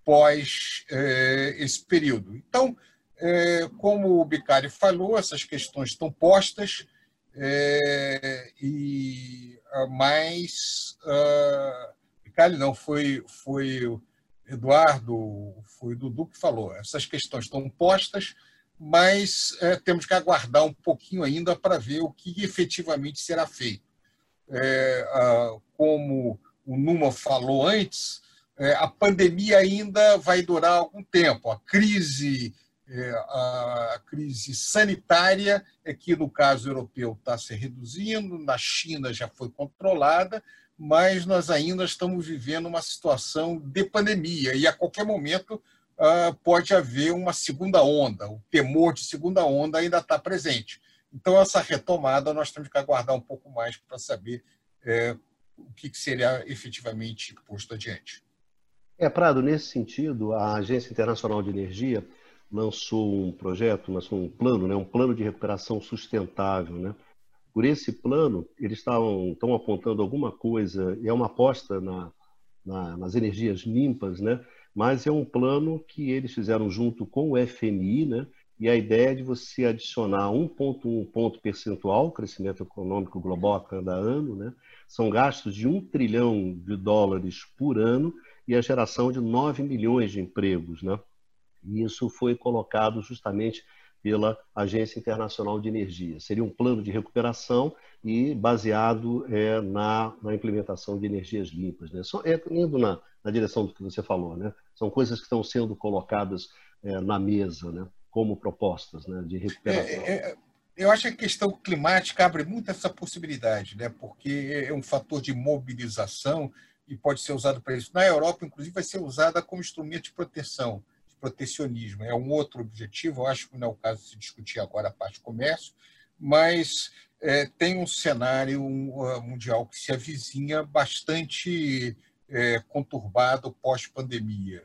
pós é, esse período. Então, é, como o Bicari falou, essas questões estão postas, é, e mais uh, Bicari não foi foi Eduardo, foi o Dudu que falou, essas questões estão postas, mas é, temos que aguardar um pouquinho ainda para ver o que efetivamente será feito. É, a, como o Numa falou antes, é, a pandemia ainda vai durar algum tempo. A crise, é, a crise sanitária é que, no caso europeu, está se reduzindo, na China já foi controlada, mas nós ainda estamos vivendo uma situação de pandemia e a qualquer momento uh, pode haver uma segunda onda. O temor de segunda onda ainda está presente. Então, essa retomada nós temos que aguardar um pouco mais para saber é, o que seria efetivamente posto adiante. É, Prado, nesse sentido, a Agência Internacional de Energia lançou um projeto, lançou um plano, né, um plano de recuperação sustentável, né, por esse plano, eles estavam, estão apontando alguma coisa, é uma aposta na, na, nas energias limpas, né? mas é um plano que eles fizeram junto com o FMI, né? e a ideia é de você adicionar 1,1 ponto percentual, crescimento econômico global a cada ano, né? são gastos de 1 trilhão de dólares por ano e a geração de 9 milhões de empregos. Né? E isso foi colocado justamente pela Agência Internacional de Energia. Seria um plano de recuperação e baseado é, na, na, implementação de energias limpas. Né? Só, é, indo na, na, direção do que você falou, né? são coisas que estão sendo colocadas é, na mesa né? como propostas né? de recuperação. É, é eu acho que a questão climática abre muito essa possibilidade, né? porque é um fator de mobilização e pode ser usado para isso. Na Europa, inclusive, vai ser usada como instrumento de proteção protecionismo. É um outro objetivo, eu acho que não é o caso de se discutir agora a parte de comércio, mas é, tem um cenário mundial que se avizinha bastante é, conturbado pós-pandemia.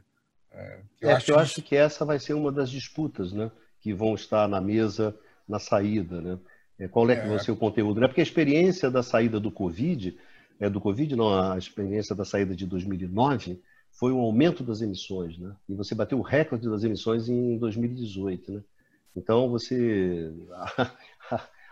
É, eu, é, acho, eu que... acho que essa vai ser uma das disputas né, que vão estar na mesa na saída. Né? É, qual é que vai é. ser o conteúdo? Né? Porque a experiência da saída do Covid, é, do Covid não, a experiência da saída de 2009 foi um aumento das emissões, né? E você bateu o recorde das emissões em 2018, né? Então você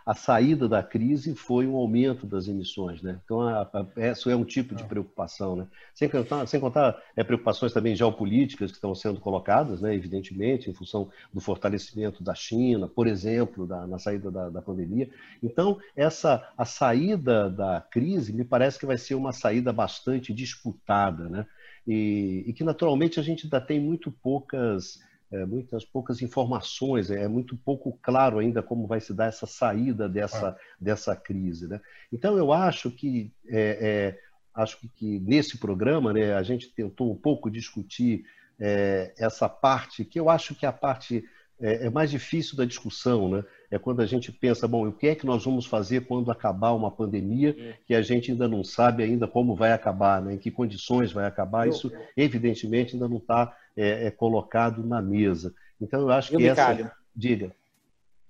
a saída da crise foi um aumento das emissões, né? Então, a, a, isso é um tipo de ah. preocupação, né? Sem contar, sem contar é, preocupações também geopolíticas que estão sendo colocadas, né? Evidentemente, em função do fortalecimento da China, por exemplo, da, na saída da, da pandemia. Então, essa a saída da crise me parece que vai ser uma saída bastante disputada, né? E, e que naturalmente a gente ainda tem muito poucas é, muitas poucas informações, é, é muito pouco claro ainda como vai se dar essa saída dessa, ah. dessa crise. Né? Então, eu acho que, é, é, acho que, que, nesse programa né, a gente tentou um pouco discutir é, essa parte, que eu acho que é a parte é, é, mais difícil da discussão, né? É quando a gente pensa, bom, o que é que nós vamos fazer quando acabar uma pandemia que a gente ainda não sabe ainda como vai acabar, né? em que condições vai acabar. Isso, evidentemente, ainda não está é, é, colocado na mesa. Então, eu acho que essa... Diga.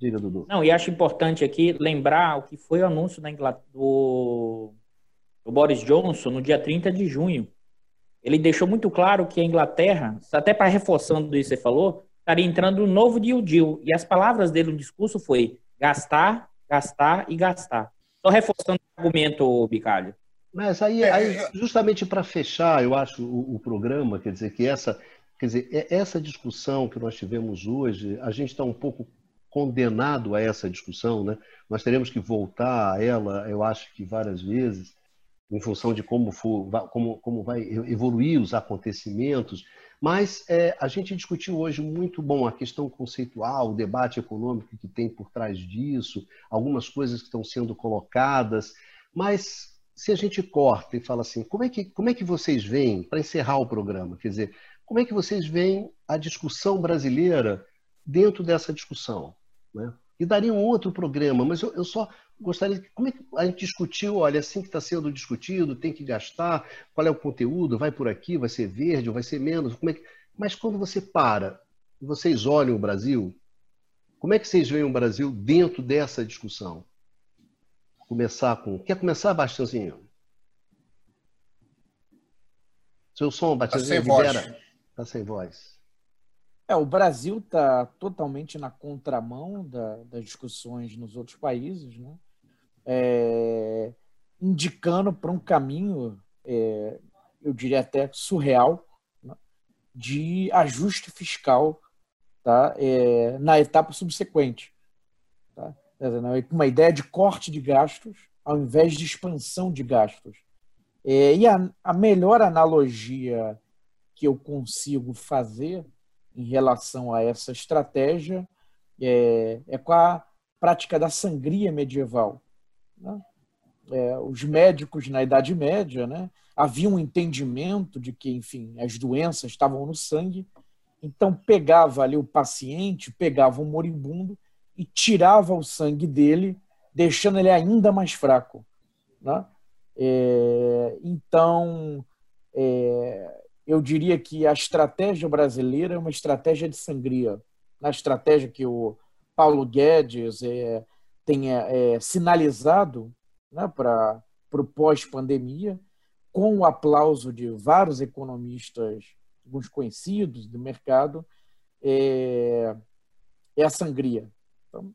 Diga, Dudu. Não, e acho importante aqui lembrar o que foi o anúncio da Inglaterra, do, do Boris Johnson no dia 30 de junho. Ele deixou muito claro que a Inglaterra, até para reforçando isso que você falou, estaria entrando um novo New Deal. E as palavras dele no discurso foi gastar, gastar e gastar. Só reforçando o argumento, Bicalho. Mas aí, aí justamente para fechar, eu acho, o, o, programa, quer dizer, que essa, quer dizer, é, essa discussão que nós tivemos hoje, a gente está um pouco condenado a essa discussão, né? Nós teremos que voltar a ela, eu acho que várias vezes, em função de como, for, como, como vai evoluir os acontecimentos, mas é, a gente discutiu hoje muito bom a questão conceitual, o debate econômico que tem por trás disso, algumas coisas que estão sendo colocadas, mas se a gente corta e fala assim, como é que, como é que vocês veem, para encerrar o programa, quer dizer, como é que vocês veem a discussão brasileira dentro dessa discussão? Né? E daria um outro programa, mas eu, eu só gostaria. Como é que a gente discutiu? Olha, assim que está sendo discutido, tem que gastar, qual é o conteúdo, vai por aqui, vai ser verde ou vai ser menos? Como é que... Mas quando você para, vocês olham o Brasil, como é que vocês veem o Brasil dentro dessa discussão? Começar com. Quer começar, Bastiãozinho? Seu som, Bastiãozinho, tá libera. Está sem voz. É, o Brasil está totalmente na contramão da, das discussões nos outros países, né? É, indicando para um caminho, é, eu diria até surreal, né? de ajuste fiscal tá? É, na etapa subsequente. Tá? Uma ideia de corte de gastos ao invés de expansão de gastos. É, e a, a melhor analogia que eu consigo fazer em relação a essa estratégia é, é com a prática da sangria medieval. Né? É, os médicos na Idade Média né, havia um entendimento de que, enfim, as doenças estavam no sangue, então pegava ali o paciente, pegava o moribundo e tirava o sangue dele, deixando ele ainda mais fraco. Né? É, então, é, eu diria que a estratégia brasileira é uma estratégia de sangria. Na estratégia que o Paulo Guedes é, tem é, sinalizado né, para o pós-pandemia, com o aplauso de vários economistas, alguns conhecidos do mercado, é, é a sangria. Então...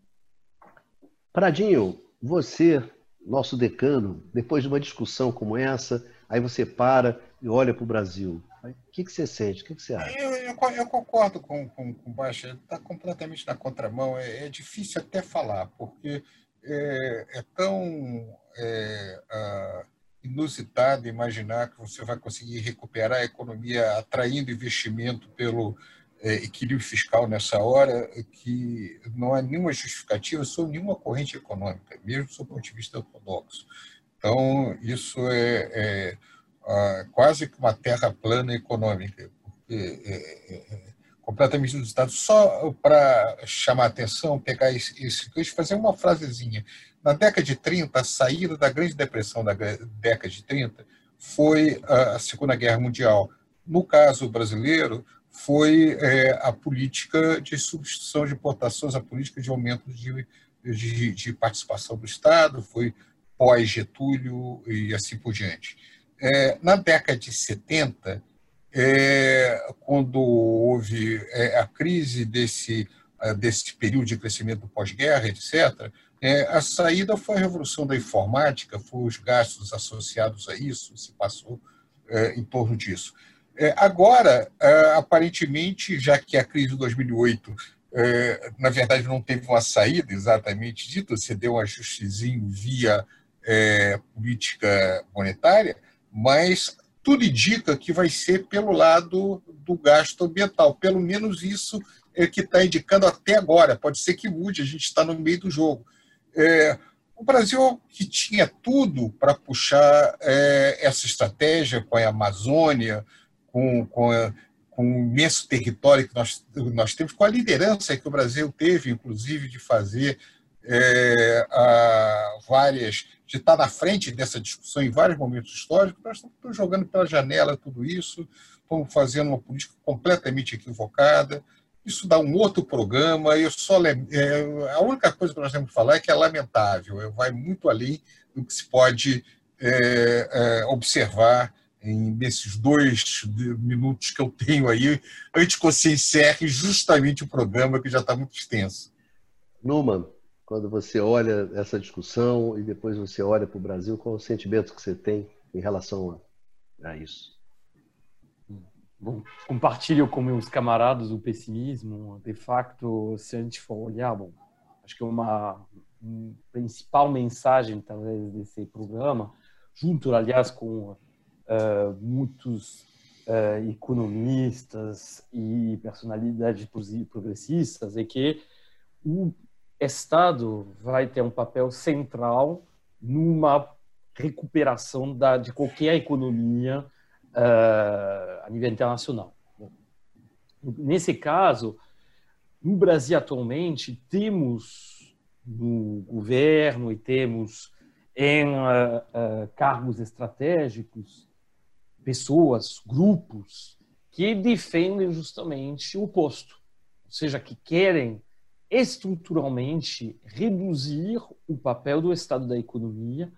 Pradinho, você, nosso decano, depois de uma discussão como essa, aí você para e olha para o Brasil. O que, que você sente? O que, que você acha? Eu, eu, eu concordo com, com, com o Baixa. Está completamente na contramão. É, é, difícil até falar, porque é, é tão é, inusitado imaginar que você vai conseguir recuperar a economia atraindo investimento pelo é, equilíbrio fiscal nessa hora, que não há nenhuma justificativa sobre nenhuma corrente econômica, mesmo do ponto de vista ortodoxo. Então, isso é, quase que uma terra plana econômica, porque é, é, é completamente Estados. Só para chamar a atenção, pegar esse, esse fazer uma frasezinha. Na década de 30, a saída da Grande Depressão da década de 30 foi a Segunda Guerra Mundial. No caso brasileiro, foi é, a política de substituição de importações, a política de aumento de, de, de participação do Estado, foi pós-Getúlio e assim por diante. É, na década de 70, é, quando houve é, a crise desse, desse período de crescimento pós-guerra, etc., é, a saída foi a revolução da informática, foram os gastos associados a isso, se passou é, em torno disso. É, agora, é, aparentemente, já que a crise de 2008, é, na verdade, não teve uma saída exatamente dita, você deu um ajustezinho via é, política monetária, mas tudo indica que vai ser pelo lado do gasto ambiental. Pelo menos isso é que está indicando até agora. Pode ser que mude, a gente está no meio do jogo. É, o Brasil, que tinha tudo para puxar é, essa estratégia com a Amazônia, com, com, a, com, o imenso território que nós, nós temos, com a liderança que o Brasil teve, inclusive, de fazer é, várias, de estar na frente dessa discussão em vários momentos históricos, nós estamos jogando pela janela tudo isso, estamos fazendo uma política completamente equivocada isso dá um outro programa. Eu só é, a única coisa que nós temos que falar é que é lamentável, é, vai muito além do que se pode é, é, observar em, nesses dois minutos que eu tenho aí, antes que você encerre justamente o programa que já está muito extenso. Numan, quando você olha essa discussão e depois você olha para o Brasil, qual o sentimento que você tem em relação a, a isso? Bom, compartilho com meus camaradas o pessimismo. De facto, se a gente for olhar, bom, acho que uma, uma principal mensagem, talvez, desse programa, junto, aliás, com uh, muitos uh, economistas e personalidades progressistas, é que o Estado vai ter um papel central numa recuperação da, de qualquer economia uh, a nível internacional. Nesse caso, no Brasil atualmente, temos no governo e temos em uh, uh, cargos estratégicos pessoas, grupos que defendem justamente o oposto, ou seja, que querem estruturalmente reduzir o papel do Estado da economia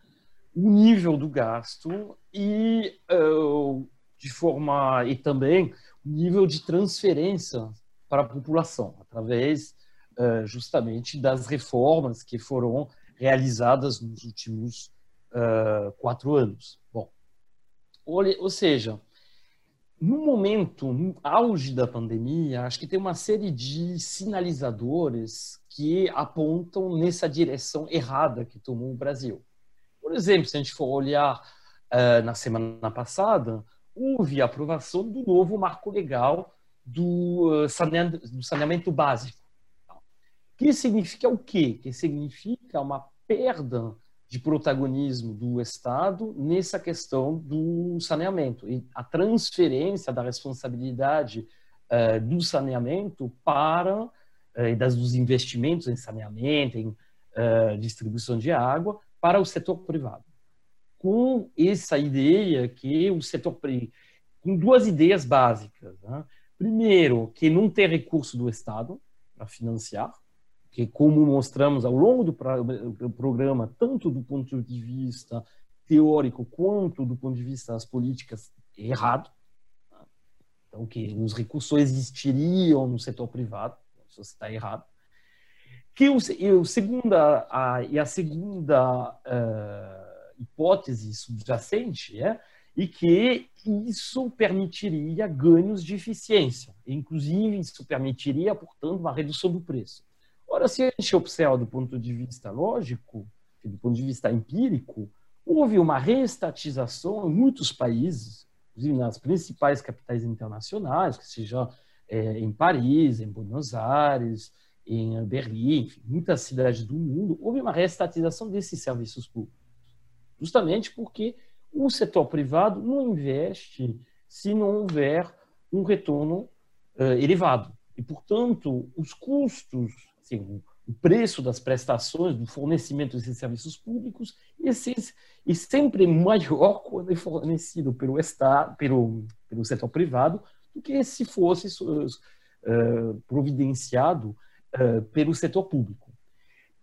o nível do gasto e uh, de forma e também o nível de transferência para a população através uh, justamente das reformas que foram realizadas nos últimos uh, quatro anos. Bom, ou seja, no momento, no auge da pandemia, acho que tem uma série de sinalizadores que apontam nessa direção errada que tomou o Brasil. Por exemplo, se a gente for olhar uh, na semana passada, houve a aprovação do novo marco legal do, uh, saneamento, do saneamento básico. Que significa o quê? Que significa uma perda de protagonismo do Estado nessa questão do saneamento e a transferência da responsabilidade uh, do saneamento para uh, das, dos investimentos em saneamento, em uh, distribuição de água para o setor privado. Com essa ideia que o setor com duas ideias básicas. Né? Primeiro, que não tem recurso do Estado para financiar, que como mostramos ao longo do programa, tanto do ponto de vista teórico quanto do ponto de vista das políticas, é errado. Então, que os recursos existiriam no setor privado, isso está errado que o, o segunda, a, e a segunda uh, hipótese subjacente é e que isso permitiria ganhos de eficiência, inclusive isso permitiria, portanto, uma redução do preço. Ora, se a gente observa do ponto de vista lógico, do ponto de vista empírico, houve uma reestatização em muitos países, inclusive nas principais capitais internacionais, que seja é, em Paris, em Buenos Aires, em Berlim, enfim, muitas cidades do mundo, houve uma reestatização desses serviços públicos. Justamente porque o setor privado não investe se não houver um retorno uh, elevado. E, portanto, os custos, assim, o preço das prestações, do fornecimento desses serviços públicos, esses, é sempre maior (laughs) quando é fornecido pelo Estado, pelo, pelo setor privado, do que se fosse uh, providenciado uh, pelo setor público.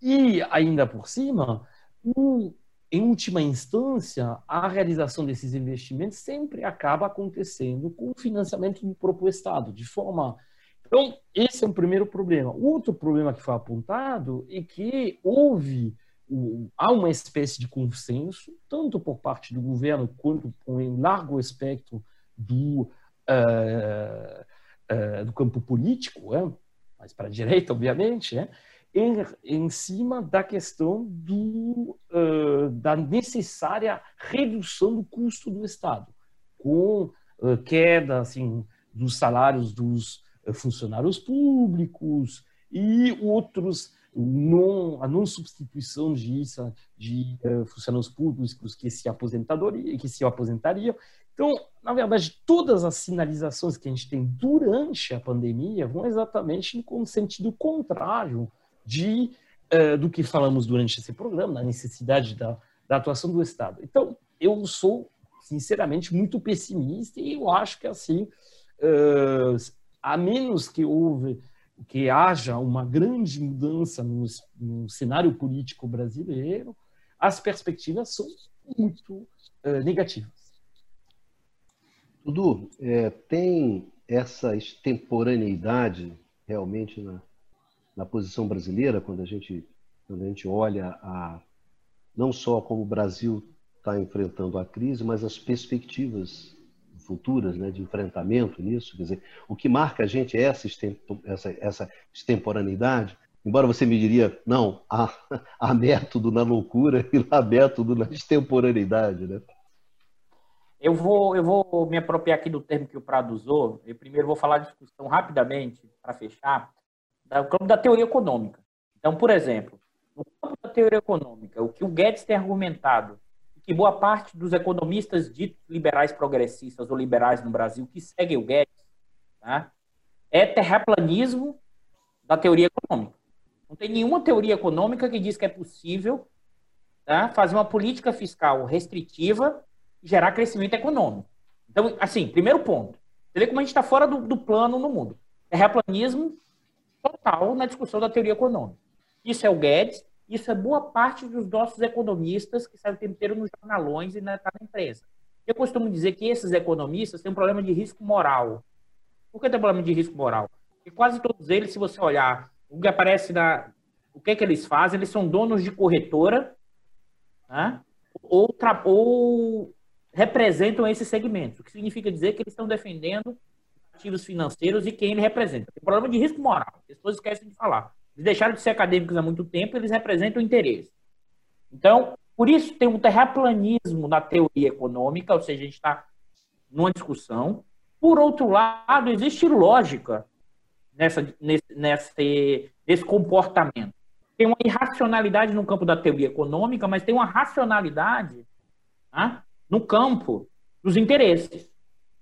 E, ainda por cima, em última instância, a realização desses investimentos sempre acaba acontecendo com o financiamento do próprio Estado, de forma. Então, esse é um primeiro problema. Outro problema que foi apontado é que houve há uma espécie de consenso, tanto por parte do governo quanto por um largo espectro do, uh, uh, do campo político, é? mais para a direita, obviamente, é? em, em cima da questão do, uh, da necessária redução do custo do Estado, com queda assim, dos salários dos funcionários públicos e outros não, a não substituição de, de uh, funcionários públicos que se aposentariam, que se aposentariam. Então, na verdade, todas as sinalizações que a gente tem durante a pandemia vão exatamente no sentido contrário de uh, do que falamos durante esse programa, na necessidade da, da atuação do Estado. Então, eu sou sinceramente muito pessimista e eu acho que assim, uh, a menos que houve que haja uma grande mudança no, no cenário político brasileiro, as perspectivas são muito uh, negativas. Dudu, é, tem essa extemporaneidade realmente na, na posição brasileira, quando a gente, quando a gente olha a, não só como o Brasil está enfrentando a crise, mas as perspectivas futuras né, de enfrentamento nisso. Quer dizer, o que marca a gente é essa, essa, essa extemporaneidade. Embora você me diria, não, há, (laughs) há método na loucura e há método na extemporaneidade. Né? Eu vou, eu vou me apropriar aqui do termo que o Prado usou. Eu primeiro vou falar de discussão rapidamente, para fechar, campo da teoria econômica. Então, por exemplo, no campo da teoria econômica, o que o Guedes tem argumentado que boa parte dos economistas ditos liberais progressistas ou liberais no Brasil que seguem o Guedes tá, é terraplanismo da teoria econômica. Não tem nenhuma teoria econômica que diz que é possível tá, fazer uma política fiscal restritiva e gerar crescimento econômico. Então, assim, primeiro ponto. Você vê como a gente está fora do, do plano no mundo. Terraplanismo total na discussão da teoria econômica. Isso é o Guedes, isso é boa parte dos nossos economistas que saem o tempo inteiro nos jornalões e na, na imprensa. Eu costumo dizer que esses economistas têm um problema de risco moral. Por que tem problema de risco moral? Porque quase todos eles, se você olhar o que aparece na. O que, é que eles fazem? Eles são donos de corretora né? ou, ou representam esses segmentos. O que significa dizer que eles estão defendendo ativos financeiros e quem ele representa. Tem problema de risco moral. As pessoas esquecem de falar. Eles deixaram de ser acadêmicos há muito tempo, eles representam interesse. Então, por isso tem um terraplanismo na teoria econômica, ou seja, a gente está numa discussão. Por outro lado, existe lógica nessa, nesse, nesse, nesse comportamento. Tem uma irracionalidade no campo da teoria econômica, mas tem uma racionalidade né, no campo dos interesses.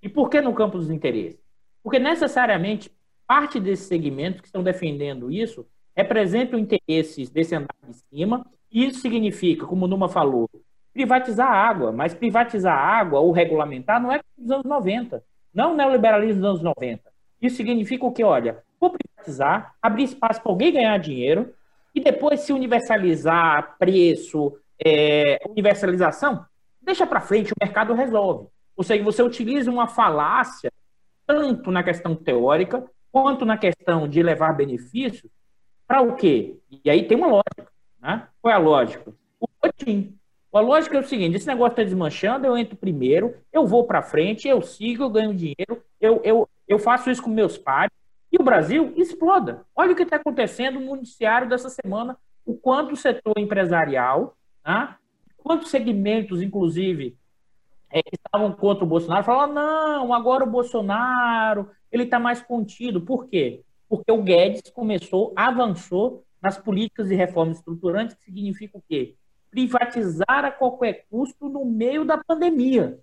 E por que no campo dos interesses? Porque necessariamente parte desses segmentos que estão defendendo isso representam interesses desse andar de cima. Isso significa, como Numa falou, privatizar a água. Mas privatizar a água ou regulamentar não é dos anos 90. Não o neoliberalismo dos anos 90. Isso significa o que? Olha, vou privatizar, abrir espaço para alguém ganhar dinheiro e depois se universalizar preço, é, universalização, deixa para frente, o mercado resolve. Ou seja, você utiliza uma falácia tanto na questão teórica quanto na questão de levar benefícios para o quê? E aí tem uma lógica. Né? Qual é a lógica? O botim. A lógica é o seguinte: esse negócio está desmanchando, eu entro primeiro, eu vou para frente, eu sigo, eu ganho dinheiro, eu, eu, eu faço isso com meus pais, e o Brasil exploda. Olha o que está acontecendo no noticiário dessa semana, o quanto o setor empresarial, né, quantos segmentos, inclusive, é, estavam contra o Bolsonaro, falaram, não, agora o Bolsonaro ele está mais contido. Por quê? Porque o Guedes começou, avançou nas políticas de reforma estruturantes, que significa o quê? Privatizar a qualquer custo no meio da pandemia.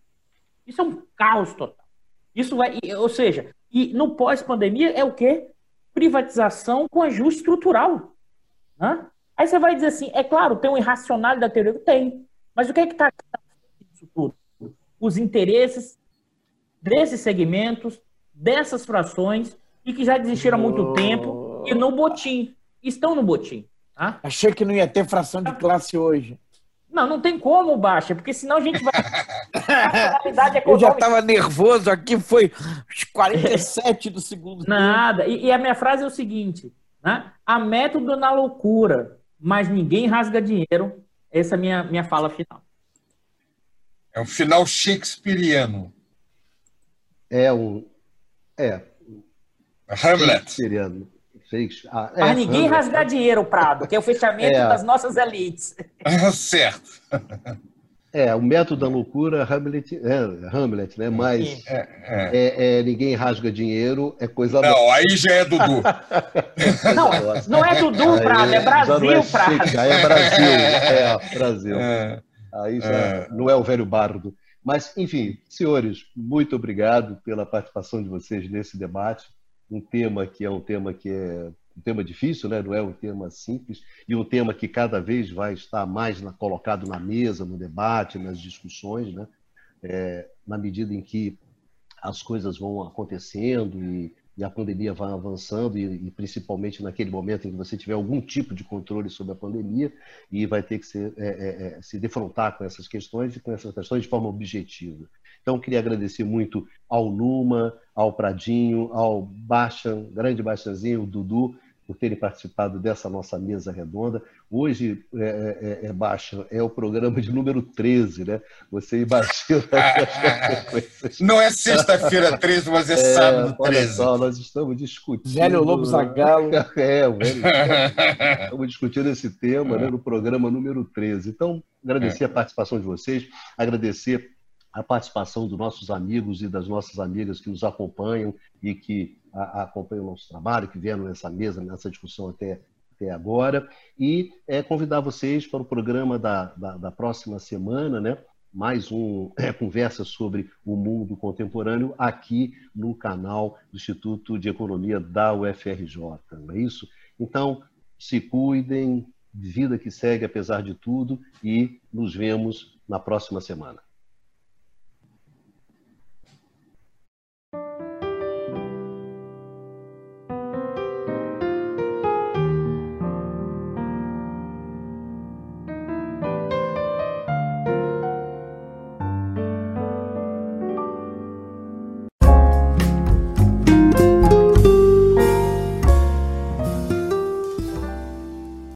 Isso é um caos total. Isso vai, ou seja, e no pós-pandemia é o quê? Privatização com ajuste estrutural. Né? Aí você vai dizer assim, é claro, tem um irracional da teoria? Tem. Mas o que é que está isso tudo? Os interesses desses segmentos, dessas frações, e que já desistiram há muito tempo e no botim. Estão no botim. Tá? Achei que não ia ter fração de classe hoje. Não, não tem como, Baixa, porque senão a gente vai. (laughs) é Eu já estava nervoso aqui, foi os 47 do segundo Nada. E, e, a minha frase é o seguinte: né? a método na loucura, mas ninguém rasga dinheiro. Essa é a minha, minha fala final. É um final shakespeariano. É um. É. Hamlet. Shakespeariano. Ah, é, Mas ninguém Hamlet. rasgar dinheiro, Prado, que é o fechamento (laughs) é. das nossas elites. certo. (laughs) É, o método da loucura, Hamlet, é, Hamlet né? Mas é, é. é, ninguém rasga dinheiro, é coisa Não, aí já é Dudu. (laughs) não, não é Dudu, Prado, é Brasil, não é Prado. aí é Brasil, é, Brasil. Aí já não é o velho bardo. Mas, enfim, senhores, muito obrigado pela participação de vocês nesse debate um tema que é um tema que é um tema difícil, né? não é um tema simples, e um tema que cada vez vai estar mais na, colocado na mesa, no debate, nas discussões, né? É, na medida em que as coisas vão acontecendo e, e a pandemia vai avançando, e, e, principalmente naquele momento em que você tiver algum tipo de controle sobre a pandemia, e vai ter que ser, é, é, é se defrontar com essas questões e com essas questões de forma objetiva. Então, queria agradecer muito ao Numa, ao Pradinho, ao Baixa, grande Baixazinho, o Dudu, por terem participado dessa nossa mesa redonda. Hoje, é, é, é, é Baixa, é o programa de número 13, né? Você e Baixinho. (laughs) Não é sexta-feira 13, mas é, é sábado 13. Olha só, nós estamos discutindo. Velho Lobo Zagalo. (laughs) É, o velho. (laughs) estamos discutindo esse tema né, no programa número 13. Então, agradecer a participação de vocês, agradecer a participação dos nossos amigos e das nossas amigas que nos acompanham e que a, a acompanham o nosso trabalho, que vieram nessa mesa, nessa discussão até, até agora. E é, convidar vocês para o programa da, da, da próxima semana, né? mais uma é, conversa sobre o mundo contemporâneo aqui no canal do Instituto de Economia da UFRJ, não é isso? Então, se cuidem, vida que segue apesar de tudo e nos vemos na próxima semana.